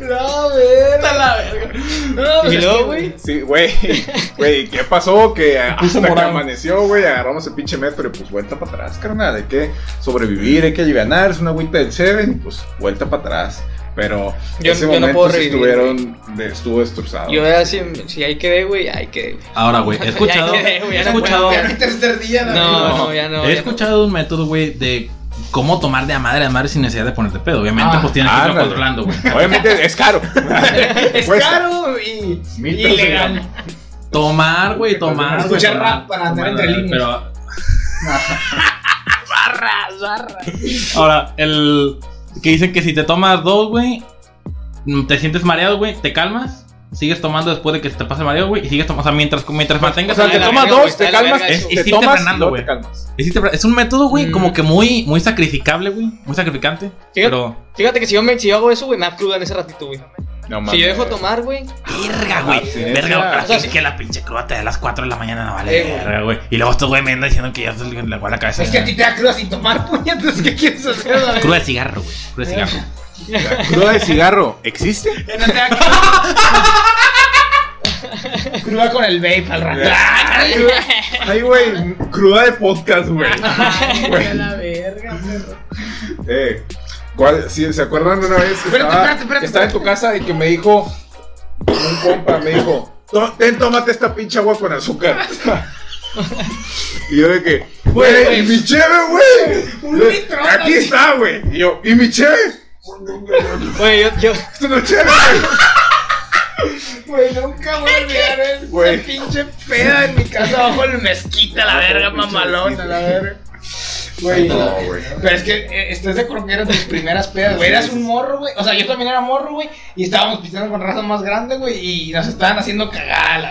No, verga. la verga. No, Y luego, güey. Sí, güey, <laughs> güey, ¿qué pasó? Que hasta que amaneció, güey, agarramos el pinche metro y pues vuelta para atrás, carnal. Hay que sobrevivir, hay que aliviar, es una agüita del Seven y pues vuelta para atrás. Pero Yo- ese yo no momento puedo sí revivir, estuvieron, de- estuvo destrozado. Yo ya si, si ahí quedé, güey, ahí quedé. güey. Ahora, güey, he <laughs> escuchado. Quedé, He no escuchado. puedo. La No, no, ya no. He ya no. escuchado un método, güey, de cómo tomar de a madre a madre sin necesidad de ponerte pedo. Obviamente, Ah, pues tienes que irlo ándale. controlando, güey. Obviamente es caro. <laughs> Es Cuesta. caro y Mil y gramo. Tomar, güey, tomar. güey, Escuchar tomar, rap para andar tomar, entre líneas. Pero <laughs> Barras, barras. ahora, el. Que dicen que si te tomas dos, güey, te sientes mareado, güey, te calmas. Sigues tomando después de que te pase el mareo, güey, y sigues tomando. O sea, mientras, mientras mantengas. O sea, te tomas dos, te calmas, Es- te tomas frenando, güey. te calmas. Hiciste- Es un método, güey, Mm. como que muy, muy sacrificable, güey. Muy sacrificante. Fíjate, Pero. fíjate que si yo, me, si yo hago eso, güey, me da cruda en ese ratito, güey. No Si yo dejo tomar, güey. Verga, güey. Abstinencia. Verga, O sea, güey. sí. Es que la pinche cruda te da a las 4 de la mañana, no vale. Verga, güey. Y luego estos güey me andan diciendo que ya se le la cabeza. Es que a ti te da cruda sin tomar puñetas. ¿Qué quieres hacer? Cruda de cigarro, güey. Cruda de cigarro. <laughs> ¿Cruda de cigarro existe? <laughs> No te cruda. Con el vape al rato. Ay, güey, cruda de podcast, güey. Ay, la verga, perro. Eh, ¿cuál- sí, ¿Se acuerdan de una vez que Espérate, estaba, espérate, espérate, estaba en tu casa y que me dijo un compa, me dijo, "To- ten, tómate esta pinche agua con azúcar. <laughs> y yo de que, güey, ¿y mi cheve, güey? Un litro, Aquí está, güey. Y yo, ¿y mi cheve? Güey, yo, yo, Esto no güey. Nunca voy a olvidar esa Güey. pinche peda en mi casa bajo el mezquita, la verga, mamalona, la verga. Güey, No, güey. pero es que eh, estás de acuerdo que eran tus primeras pedas, güey. Eras un morro, güey. O sea, yo también era morro, güey. Y estábamos pisando con raza más grande, güey. Y nos estaban haciendo la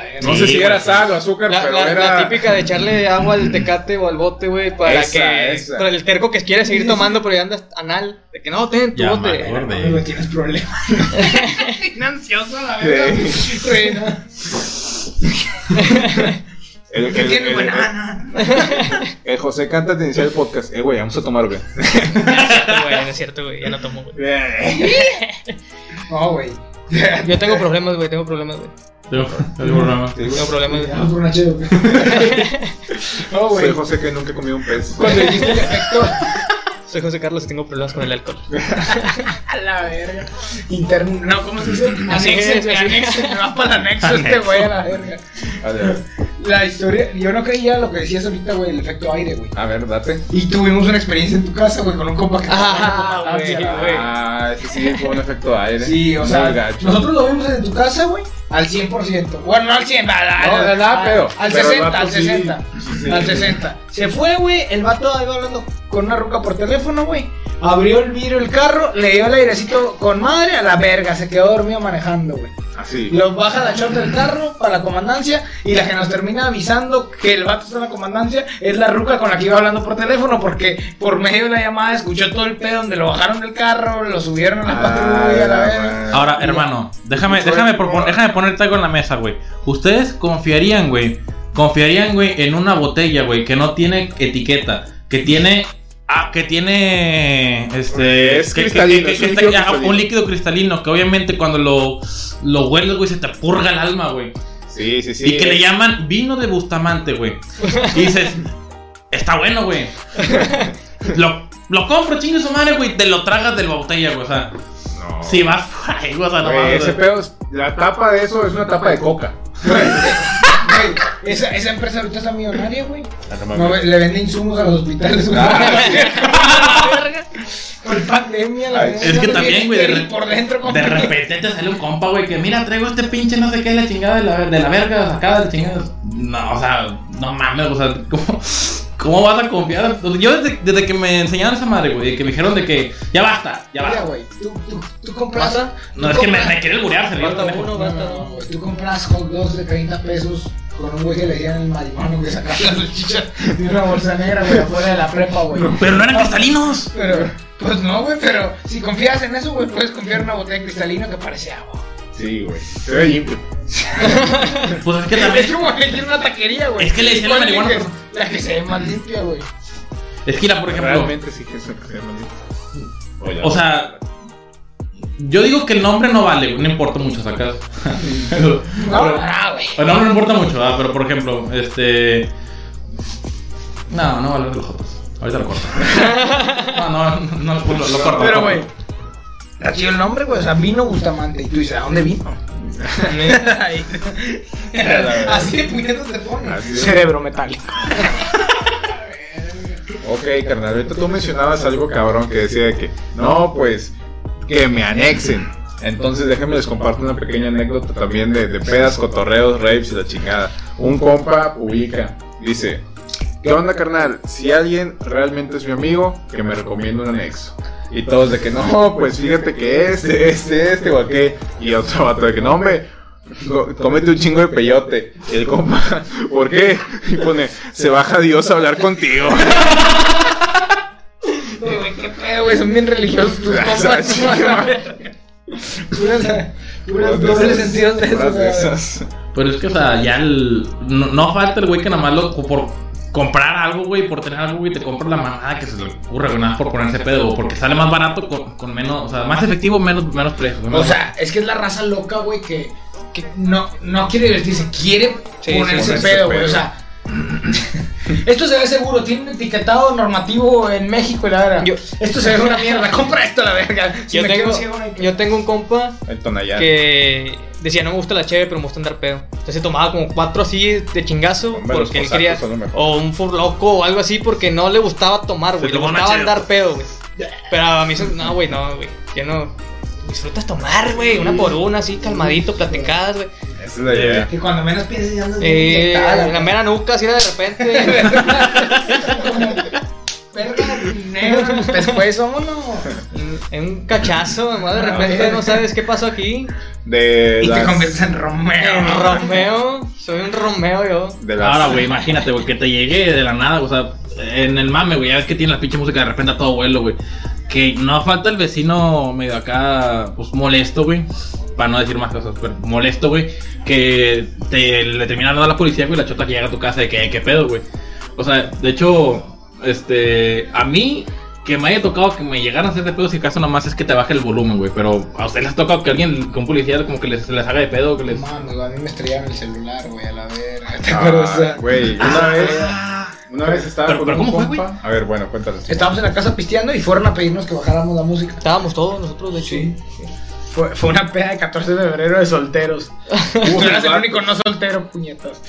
verga. No Sí, sé si güey, era sí. sal o azúcar, la, pero la- era... la típica de echarle agua al tecate o al bote, güey, para Esa, que. esa. Para el terco que quiere seguir tomando, pero ya andas anal. De que no, ten tu Ya, bote. Güey, güey, tienes problemas. <laughs> Ansioso, la. Güey, no. <laughs> El, ¿Qué el- tiene, el- güey? el- No, no. <laughs> el José canta de iniciar el podcast. Eh, güey, vamos a tomar, güey. No <laughs> es cierto, güey, no es cierto, güey, ya no tomo, güey. <laughs> No, güey. Yo tengo problemas, güey, tengo problemas, güey. Tengo tengo problema. Tengo problemas, güey. Cheve, güey. No, Soy. José que nunca he comido un pez. Cuando dijiste el efecto. Soy José Carlos y tengo problemas con el alcohol. A la verga. Interno. No, ¿cómo se dice? Así. anexo. Me va para el anexo este güey a la verga. A ver, La historia. Yo no creía lo que decías ahorita, güey, el efecto aire, güey. a ver, date. Y tuvimos una experiencia en tu casa, güey, con un compa que Ah, güey. Ah, ese sí fue un efecto aire. Sí, o sea, gacho. nosotros lo vimos en tu casa, güey, al 100%. Bueno, no al 100, al, No, al, nada, al- pero- al pero el 60, vato al sí, 60. sí. Al 60. Se fue, güey, el vato iba hablando. Con una ruca por teléfono, güey. Abrió el vidrio del carro, le dio el airecito con madre a la verga, se quedó dormido manejando, güey. Así. Los baja la chota del carro para la comandancia y la que nos termina avisando que el vato está en la comandancia es la ruca con la que iba hablando por teléfono porque por medio de la llamada escuchó todo el pedo donde lo bajaron del carro, lo subieron a la Ah, patrulla, la la verga. Ahora, hermano, déjame, déjame, propon- déjame ponerte algo en la mesa, güey. Ustedes confiarían, güey, confiarían, güey, en una botella, güey, que no tiene etiqueta, que tiene... Ah, que tiene este Es que- que- cristalino, que- es que un líquido cristalino. un líquido cristalino que obviamente cuando lo, lo hueles, güey, se te purga el alma, güey. Sí, sí, sí. y que le llaman vino de Bustamante, güey. Y dices, <laughs> está bueno, güey. Lo, lo compro, chingue su madre, güey. Te lo tragas de la botella, güey. O sea, No. si vas por <laughs> ahí, güey, o sea, no mames, ese pedo, la tapa de eso es una tapa de coca. <laughs> Güey, esa, esa empresa ahorita está millonaria, güey. No, ve- le vende insumos a los hospitales. güey. <laughs> Por pandemia, la Es que también, güey, de, por dentro, como de repente te sale un compa, güey, que mira, traigo este pinche no sé qué, la chingada de la, de la verga, sacada de la chingada. No, o sea, no mames, o sea, ¿cómo, cómo vas a confiar? Yo desde, desde que me enseñaron esa madre, güey, que me dijeron de que ya basta, ya Mira, basta. güey, tú, tú, tú compras. ¿Pasa? No, tú es que me, compras- me quiere alburear, se le Basta pendejo. uno, No, basta no, güey, tú compras hot dogs de 30 pesos con un güey que le dieran el marimano que sacaba las salchichas de una bolsa negra, güey, afuera de la prepa, güey. Pero no eran cristalinos. Pero, pues no, güey, pero si confías en eso, güey, puedes confiar en una botella de cristalino que parece agua. Sí, güey. Se ve limpio. <laughs> Pues es que <laughs> Es también. como elegir una taquería, güey. Es que le decían ¿Cuál la marihuana, eliges? La que se ve más limpia, güey. Es que, mira, por ejemplo. Realmente sí que es una que se llama limpio. O sea, yo digo que el nombre no vale, no importa mucho sacas. No, <laughs> no, güey. El nombre no importa mucho, ¿verdad? pero por ejemplo, este. No, no vale los jotos. Ahorita lo corto. No, no, no, lo, lo, lo corto. Pero, güey, chido el nombre, güey. O sea, vino Bustamante. Y tú dices, ¿a dónde vino? <laughs> Así de puñetas te. Así de- Cerebro metálico. Ok, carnal, ahorita tú mencionabas algo cabrón que decía de que, no, pues, que me anexen. Entonces déjenme les comparto una pequeña anécdota también de, de pedas, cotorreos, rapes y la chingada. Un compa publica, dice, ¿qué onda carnal? Si alguien realmente es mi amigo, que me recomienda un anexo. Y todos de que no, <laughs> pues fíjate que este, este, este o aquel. Y otro vato de que no, hombre, cómete un chingo de peyote. Y el compa, <laughs> ¿por qué? Y pone, se baja Dios a hablar contigo. <laughs> Güey, qué pedo, güey. Son bien religiosos tus compas. No, man. Puras, puras dobles sentidos de esas. Pero es que, o sea, ya el. No, no falta el güey que nada más lo. Por comprar algo, güey, por tener algo, güey, te compra la mamada que se le ocurre, güey, nada por ponerse pedo, güey, porque sale más barato con, con menos. O sea, más efectivo, menos, menos precio. güey, O sea, es que es la raza loca, güey, que, que no, no quiere divertirse, quiere Sí, ponerse sí, pedo, güey. O sea, <laughs> esto se ve seguro, tiene un etiquetado normativo en México y la verdad. Yo- esto se ve una <laughs> mierda, compra esto la verga. Si Yo me tengo, ciego, yo tengo un compa El que decía no me gusta la cheve, pero me gusta andar pedo. Entonces tomaba como cuatro así de chingazo Hombre, porque él quería o un fur loco o algo así porque no le gustaba tomar, güey, Se le gustaba andar pedo, güey. Pero a mí se- no, güey, no, güey. Yo no disfrutas tomar, güey, una por una así calmadito, platicadas, güey. Esa es la idea. Que cuando menos pienses ya andas Eh, la mera nuca así de repente. <laughs> Verga, negro, después vámonos. En un cachazo, nomás de repente no sabes qué pasó aquí. De Y te las, conviertes en Romeo. En Romeo, soy un Romeo yo. de las- Ahora, güey, imagínate, güey, que te llegue de la nada, o sea, en el mame, güey, ya ves que tiene la pinche música de repente a todo vuelo, güey. Que no falta el vecino medio acá, pues molesto, güey. Para no decir más cosas, pero molesto, güey. Que te, le termina hablando a la policía, güey, la chota que llega a tu casa de que, ¿qué pedo, güey? O sea, de hecho, este, a mí, que me haya tocado que me llegaran a hacer de pedo, si acaso nomás es que te baje el volumen, güey. Pero a ustedes les ha tocado que alguien con policía como que les, les haga de pedo, que les... Mames, güey, a mí me estrellaron el celular, güey, a la verga. ¿Te acuerdas? <laughs> Ah, güey, una <laughs> vez, una vez estaba Pero- con pero un ¿cómo fue. A ver, bueno, cuéntales. Estábamos en la casa pisteando y fueron a pedirnos que bajáramos la música. Estábamos todos nosotros, de hecho. Sí. Fue, fue una peda de 14 de febrero de solteros. <laughs> Tú eras el único no soltero, puñetas.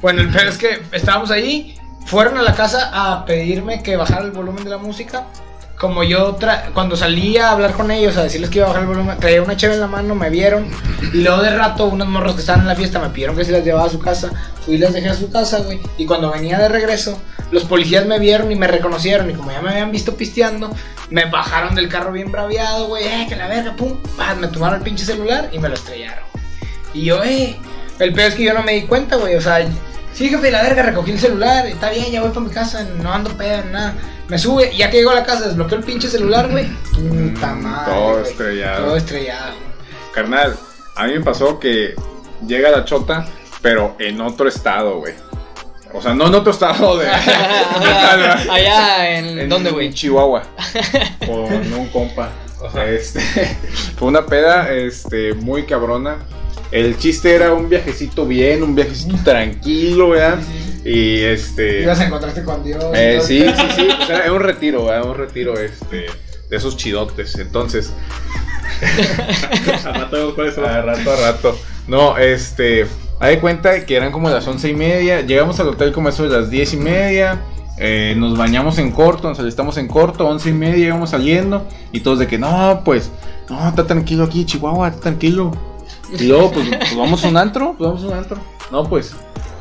Bueno, el peor es que estábamos ahí, fueron a la casa a pedirme que bajara el volumen de la música como yo tra- cuando salía a hablar con ellos, a decirles que iba a bajar el volumen, traía una cheve en la mano, me vieron. Y luego de rato, unos morros que estaban en la fiesta me pidieron que se las llevaba a su casa. Fui y las dejé a su casa, güey. Y cuando venía de regreso, los policías me vieron y me reconocieron. Y como ya me habían visto pisteando, me bajaron del carro bien braviado, güey. Eh, que la verga, pum. pa, me tomaron el pinche celular y me lo estrellaron. Y yo, eh. El peor es que yo no me di cuenta, güey. O sea, sí, jefe, la verga, recogí el celular. Está bien, ya voy para mi casa. No ando pedo, ni nada. Me sube, ya que llego a la casa, desbloqueo el pinche celular, güey. Puta madre. todo estrellado. Todo estrellado. Carnal, a mí me pasó que llega la chota, pero en otro estado, güey. O sea, no en otro estado de. <laughs> Allá en, en- ¿dónde, En güey? Chihuahua. <laughs> Con un compa. Este, <laughs> fue una peda este, muy cabrona. El chiste era un viajecito bien, un viajecito tranquilo, ¿verdad? Y este. Ibas a encontrarte con Dios. Eh, sí, sí, sí. o sea, era un retiro, ¿verdad? Un retiro este, de esos chidotes. Entonces, <laughs> rato vemos a rato a rato. No, este. Hay de cuenta que eran como las once y media. Llegamos al hotel como eso de las diez y media. Eh, nos bañamos en corto, nos alistamos en corto, once y media íbamos saliendo. Y todos de que no, pues, no, está tranquilo aquí, Chihuahua, está tranquilo. Y luego, pues, pues, vamos a un antro, pues vamos a un antro. No, pues,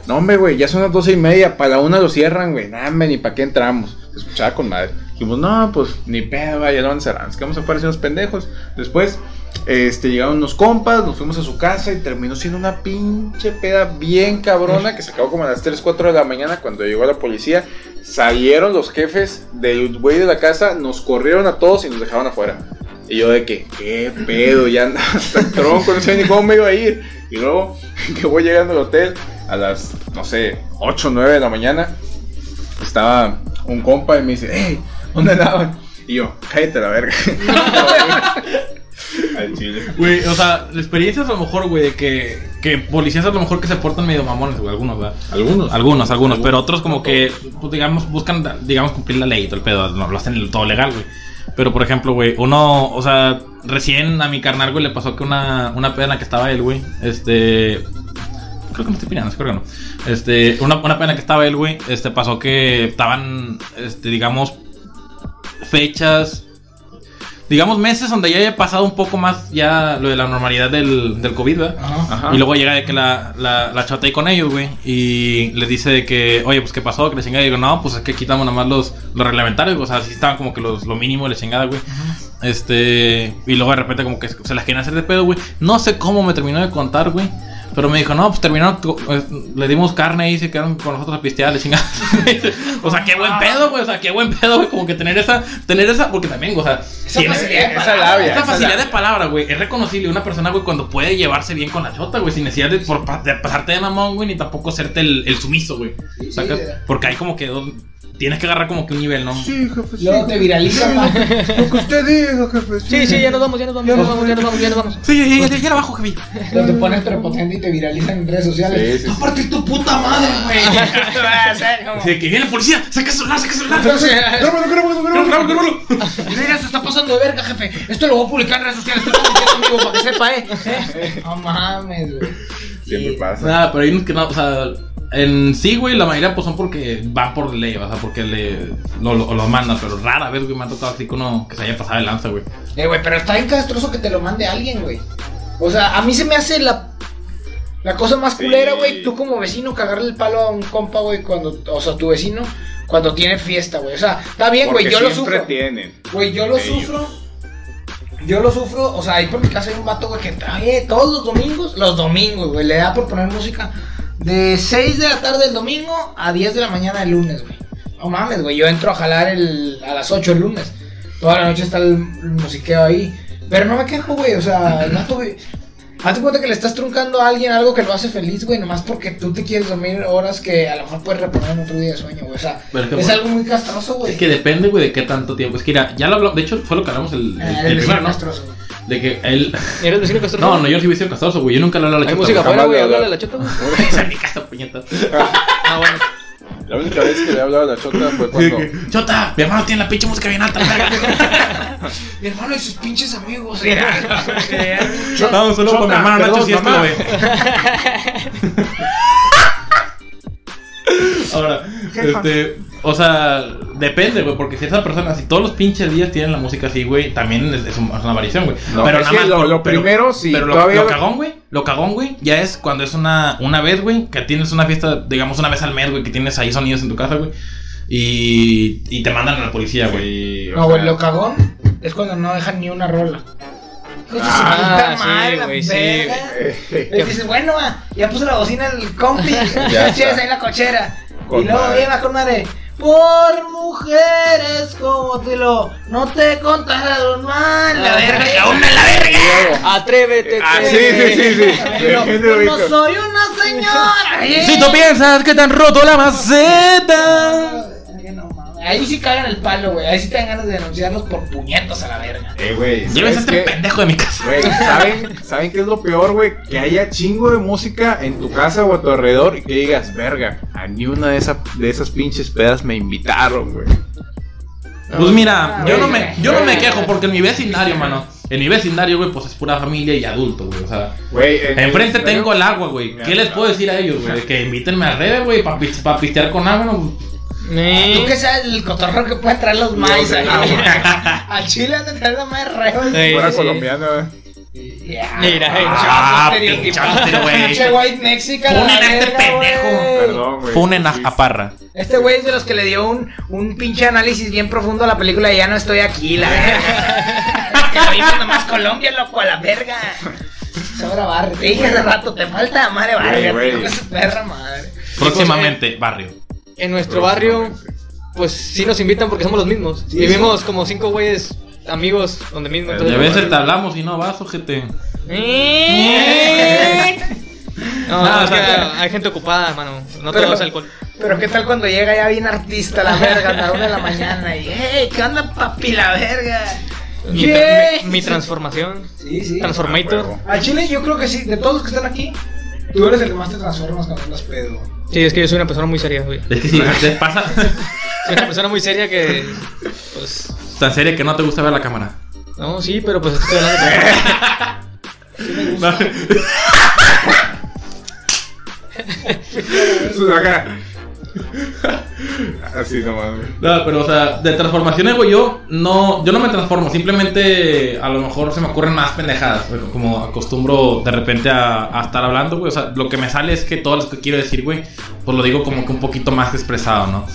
no, hombre, güey, ya son las doce y media, para la una lo cierran, güey, hombre, ni para qué entramos. Se escuchaba con madre. Dijimos, no, pues, ni pedo, ya lo van a cerrar, nos quedamos afuera unos pendejos. Después, este, llegaron unos compas, nos fuimos a su casa y terminó siendo una pinche peda bien cabrona que se acabó como a las 3, 4 de la mañana cuando llegó la policía. Salieron los jefes del güey de la casa, nos corrieron a todos y nos dejaron afuera. Y yo de que, qué pedo, ya andaba hasta el tronco, no sé ni cómo me iba a ir. Y luego <laughs> que voy llegando al hotel a las, no sé, 8 o 9 de la mañana, estaba un compa y me dice, hey, ¿dónde andaban? Y yo, cállate la verga. <laughs> <laughs> <laughs> Al chile. Güey, o sea, la experiencia es a lo mejor, güey, de que, que policías a lo mejor que se portan medio mamones, güey, algunos, ¿verdad? Algunos. Algunos, algunos, pero otros como que, pues, digamos, buscan, digamos, cumplir la ley y todo el pedo, no, lo hacen todo legal, güey. Pero, por ejemplo, güey, uno, o sea, recién a mi carnal, güey, le pasó que una, una peda en la que estaba él, güey, este... Creo que me estoy pirando, creo que no. Este, una, una pena que estaba él, güey, este, pasó que estaban, este, digamos, fechas digamos, meses donde ya haya pasado un poco más ya lo de la normalidad del, del COVID, ¿verdad? Ajá. Ajá. Y luego llega de que la, la, la chata ahí con ellos, güey. Y les dice de que, oye, pues qué pasó, que le chingada. Y digo, no, pues es que quitamos nada más los, los reglamentarios, o sea, sí estaban como que los, lo mínimo de la chingada, güey. Este, y luego de repente como que se las quieren hacer de pedo, güey. No sé cómo me terminó de contar, güey. Pero me dijo, no, pues terminaron, eh, le dimos carne y se quedaron con nosotros a pistear, le <laughs> o sea, qué buen pedo, güey. O sea, qué buen pedo, güey. Como que tener esa, tener esa, porque también, o sea, Esa tiene- facilidad de esa palabra. labia. esa esa facilidad labia. de palabra, güey, es reconocible una persona, güey, cuando puede llevarse bien con la chota, güey, sin necesidad de, por, de pasarte de mamón, güey, ni tampoco serte el, el sumiso, güey. Sí, sí. Porque hay como que dos- tienes que agarrar como que un nivel, ¿no? Sí, jefe, sí. Luego te viralizan, ¿no? Lo que usted diga, jefe. Sí, sí, ya nos vamos, ya nos vamos, ya nos vamos, ya nos vamos, ya nos vamos. Sí, ya, ya, ya, ya la bajo, jefe. Te pones prepotente y te viralizan en redes sociales. Sí, sí, sí. ¡A partir tu puta madre, güey! <laughs> Así de que viene la policía, saca el celular, saca el celular. Grábalo, grábalo, grábalo. Grábalo, grábalo. Mira, se está pasando de verga, jefe. Esto lo voy a publicar en redes sociales. En vivo para que sepa, eh. ¿Eh? <laughs> No mames, güey. Siempre pasa. Nada, pero hay unos que no, o sea, en sí, güey, la mayoría pues son porque van por ley, o sea, porque le lo, lo, lo mandan, pero rara vez, güey, me ha tocado así que uno que se haya pasado de lanza, güey. Eh, güey, pero está bien castroso que te lo mande alguien, güey. O sea, a mí se me hace la. La cosa más Sí. culera, güey, tú como vecino cagarle el palo a un compa, güey, cuando, o sea, tu vecino, cuando tiene fiesta, güey. O sea, está bien, güey, yo lo siempre sufro. tienen. Güey, yo lo Ellos. sufro. Yo lo sufro, o sea, ahí por mi casa hay un vato, güey, que trae todos los domingos, los domingos, güey, le da por poner música de 6 de la tarde el domingo a 10 de la mañana el lunes, güey. No mames, güey, yo entro a jalar el, a las 8 el lunes. Toda la noche está el, el musiqueo ahí. Pero no me quejo, güey, o sea, el vato, güey. Hazte cuenta que le estás truncando a alguien algo que lo hace feliz, güey, nomás porque tú te quieres dormir horas que a lo mejor puedes reponer en otro día de sueño, güey. O sea, es algo muy castroso, güey. Es que depende, güey, de qué tanto tiempo. Es que mira, ya lo hablamos, de hecho fue lo que hablamos el, el, el el ¿no? castroso, güey. De que él... ¿Eres vecino castroso? No, no, yo sí hubiese sido castroso, güey, yo nunca le hablé a la Hay chota, música afuera, güey, háblale a hablo. la chota, güey. <laughs> Esa es mi casa, puñeta. Ah, bueno. La única vez que le he hablado a la chota fue cuando. Chota, mi hermano tiene la pinche música bien alta. <laughs> Mi hermano y sus pinches amigos. No, un saludo para mi hermano Nacho si esto lo ve. <laughs> Ahora, este, o sea, Depende, güey, porque si esa persona, si todos los pinches días tienen la música así, güey, también es, es un- es una variación, güey. No, es que lo- lo primero, sí, Pero lo, todavía- lo cagón, güey, lo cagón, güey, ya es cuando es una, una vez, güey, que tienes una fiesta, digamos, una vez al mes, güey, que tienes ahí sonidos en tu casa, güey, y, y te mandan a la policía, güey. No, güey, sea, lo cagón es cuando no dejan ni una rola. Ah, madre, sí, la güey, sí. Y <laughs> dices, bueno, ah, ya puse la bocina el compi. Ya <laughs> está. ahí en la cochera. Con y luego madre. lleva con madre. Por mujeres como te lo. No te contaron mal. La verga, cabrón, la verga. Atrévete. Ah, te- sí, sí, sí, sí. Y luego, Gente "Yo rica. no soy una señora. Si tú piensas que te han roto la maceta. Ahí sí cagan el palo, güey. Ahí sí te dan ganas de denunciarlos por puñetos a la verga. Eh, güey. Lleves a ¿sabes este pendejo de mi casa. Güey, <laughs> ¿saben, ¿saben qué es lo peor, güey? Que haya chingo de música en tu casa o a tu alrededor y que digas, verga, a ni una de, esa- de esas pinches pedas me invitaron, güey. Pues mira, yo no me, yo no me quejo porque en mi vecindario, mano. En mi vecindario, güey, pues es pura familia y adulto, güey. O sea, Güey, en- enfrente en- tengo el agua, güey. ¿Qué les puedo decir a ellos, güey? <laughs> Que invítenme a Rebe, güey, para pistear con agua, ¿no? Ni- Tú que sabes el cotorreo que pueden traer los maíz ahí. <laughs> Al chile han de traer la madre reo. Sí, Fuera sí. colombiano. Ya. Mira, eh, Ah, pinchaste, güey. Pinche white mexican. Funen a este pendejo. Perdón, güey. Funen a, Parra. Este güey es de los que le dio un, un pinche análisis bien profundo a la película de Ya no estoy aquí, la verga. <laughs> que lo vimos nomás Colombia, loco, a la verga. Sobra barrio. Te dije hace rato, te falta madre barrio, con su perra madre. Próximamente, barrio. En nuestro barrio, pues sí nos invitan porque somos los mismos. Vivimos como cinco güeyes amigos donde mismo. Y a veces te hablamos y no vas, ojete. <laughs> No, No, es que o sea, hay gente ocupada, mano. No Pero- todo es alcohol. Pero qué tal cuando llega ya bien artista la verga a la una de la mañana y hey, ¿qué onda papi la verga? Mi, Yeah. mi- mi transformación. Sí, sí. Transformator. Al chile yo creo que sí, de todos los que están aquí, tú eres el que más te transformas cuando andas pedo. Sí, es que yo soy una persona muy seria, güey. Es que si te pasa <laughs> Soy una persona muy seria que. Pues. tan seria que no te gusta ver la cámara. No, sí, pero pues estoy hablando de. <laughs> <laughs> Sus acá. <laughs> Así nomás. No, pero o sea, de transformaciones, güey, yo no, yo no me transformo, simplemente a lo mejor se me ocurren más pendejadas, güey, como acostumbro de repente a, a estar hablando, güey, o sea, lo que me sale es que todo lo que quiero decir, güey, pues lo digo como que un poquito más expresado, ¿no?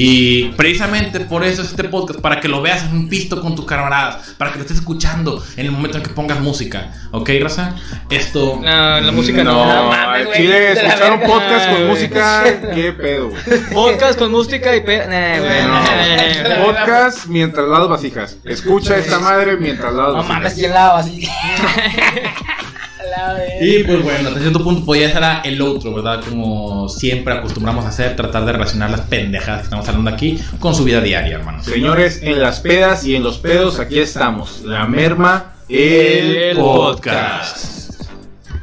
Y precisamente por eso es este podcast, para que lo veas en un pisto con tus camaradas, para que lo estés escuchando en el momento en que pongas música, ¿ok, Raza? Esto... No, la música No, no. No mames, güey, chile, escuchar un podcast con música, qué pedo. Podcast con música y pe. Nah, güey. No. nah. Podcast mientras lavas vasijas. Escucha esta madre mientras lavas No mames, vasijas. ¿quién lava así? <laughs> Y pues bueno, hasta cierto punto podría ser el otro, ¿verdad? Como siempre acostumbramos a hacer, tratar de relacionar las pendejadas que estamos hablando aquí con su vida diaria, hermano. Señores, en las pedas y en los pedos, aquí estamos. La merma, El podcast.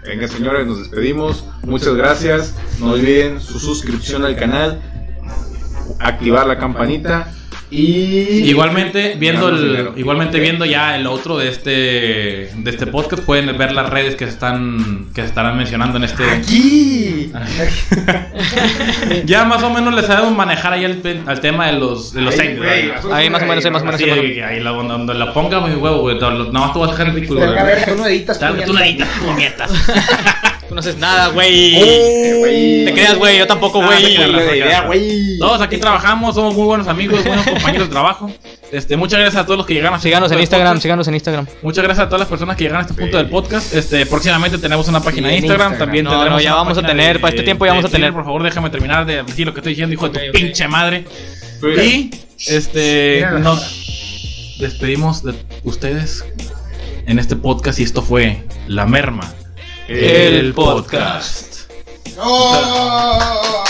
Venga, señores, nos despedimos. Muchas gracias. No olviden su suscripción al canal, activar la campanita y. Igualmente viendo el, igualmente viendo ya el otro de este de este podcast pueden ver las redes que se están que se estarán mencionando en este Aquí. <laughs> ya más o menos les sabemos manejar ahí el, al tema de los de los güey, ¿verdad? Ahí más o menos, ahí más o menos. Sí, ahí, ahí la- donde, la ponga mi huevo, güey, nada más te vas a dejar en ridículo, tú no editas, tú no editas, puñetas. <laughs> Tú no haces nada, güey. Eh. Te creas, güey. Yo tampoco, güey. Todos aquí trabajamos, somos muy buenos amigos, buenos compañeros de trabajo. Este, muchas gracias a todos los que llegaron. a este Síganos punto en Instagram, podcast. síganos en Instagram. Muchas gracias a todas las personas que llegaron a este punto del podcast. Este, próximamente tenemos una página de Instagram, Instagram. también No, tendremos no, ya una vamos a tener, de- para este tiempo ya vamos a tener. Por favor, déjame terminar de decir lo que estoy diciendo, hijo de tu pinche madre. Y este nos despedimos de ustedes en este podcast y esto fue La Merma, El podcast. ¡Oh!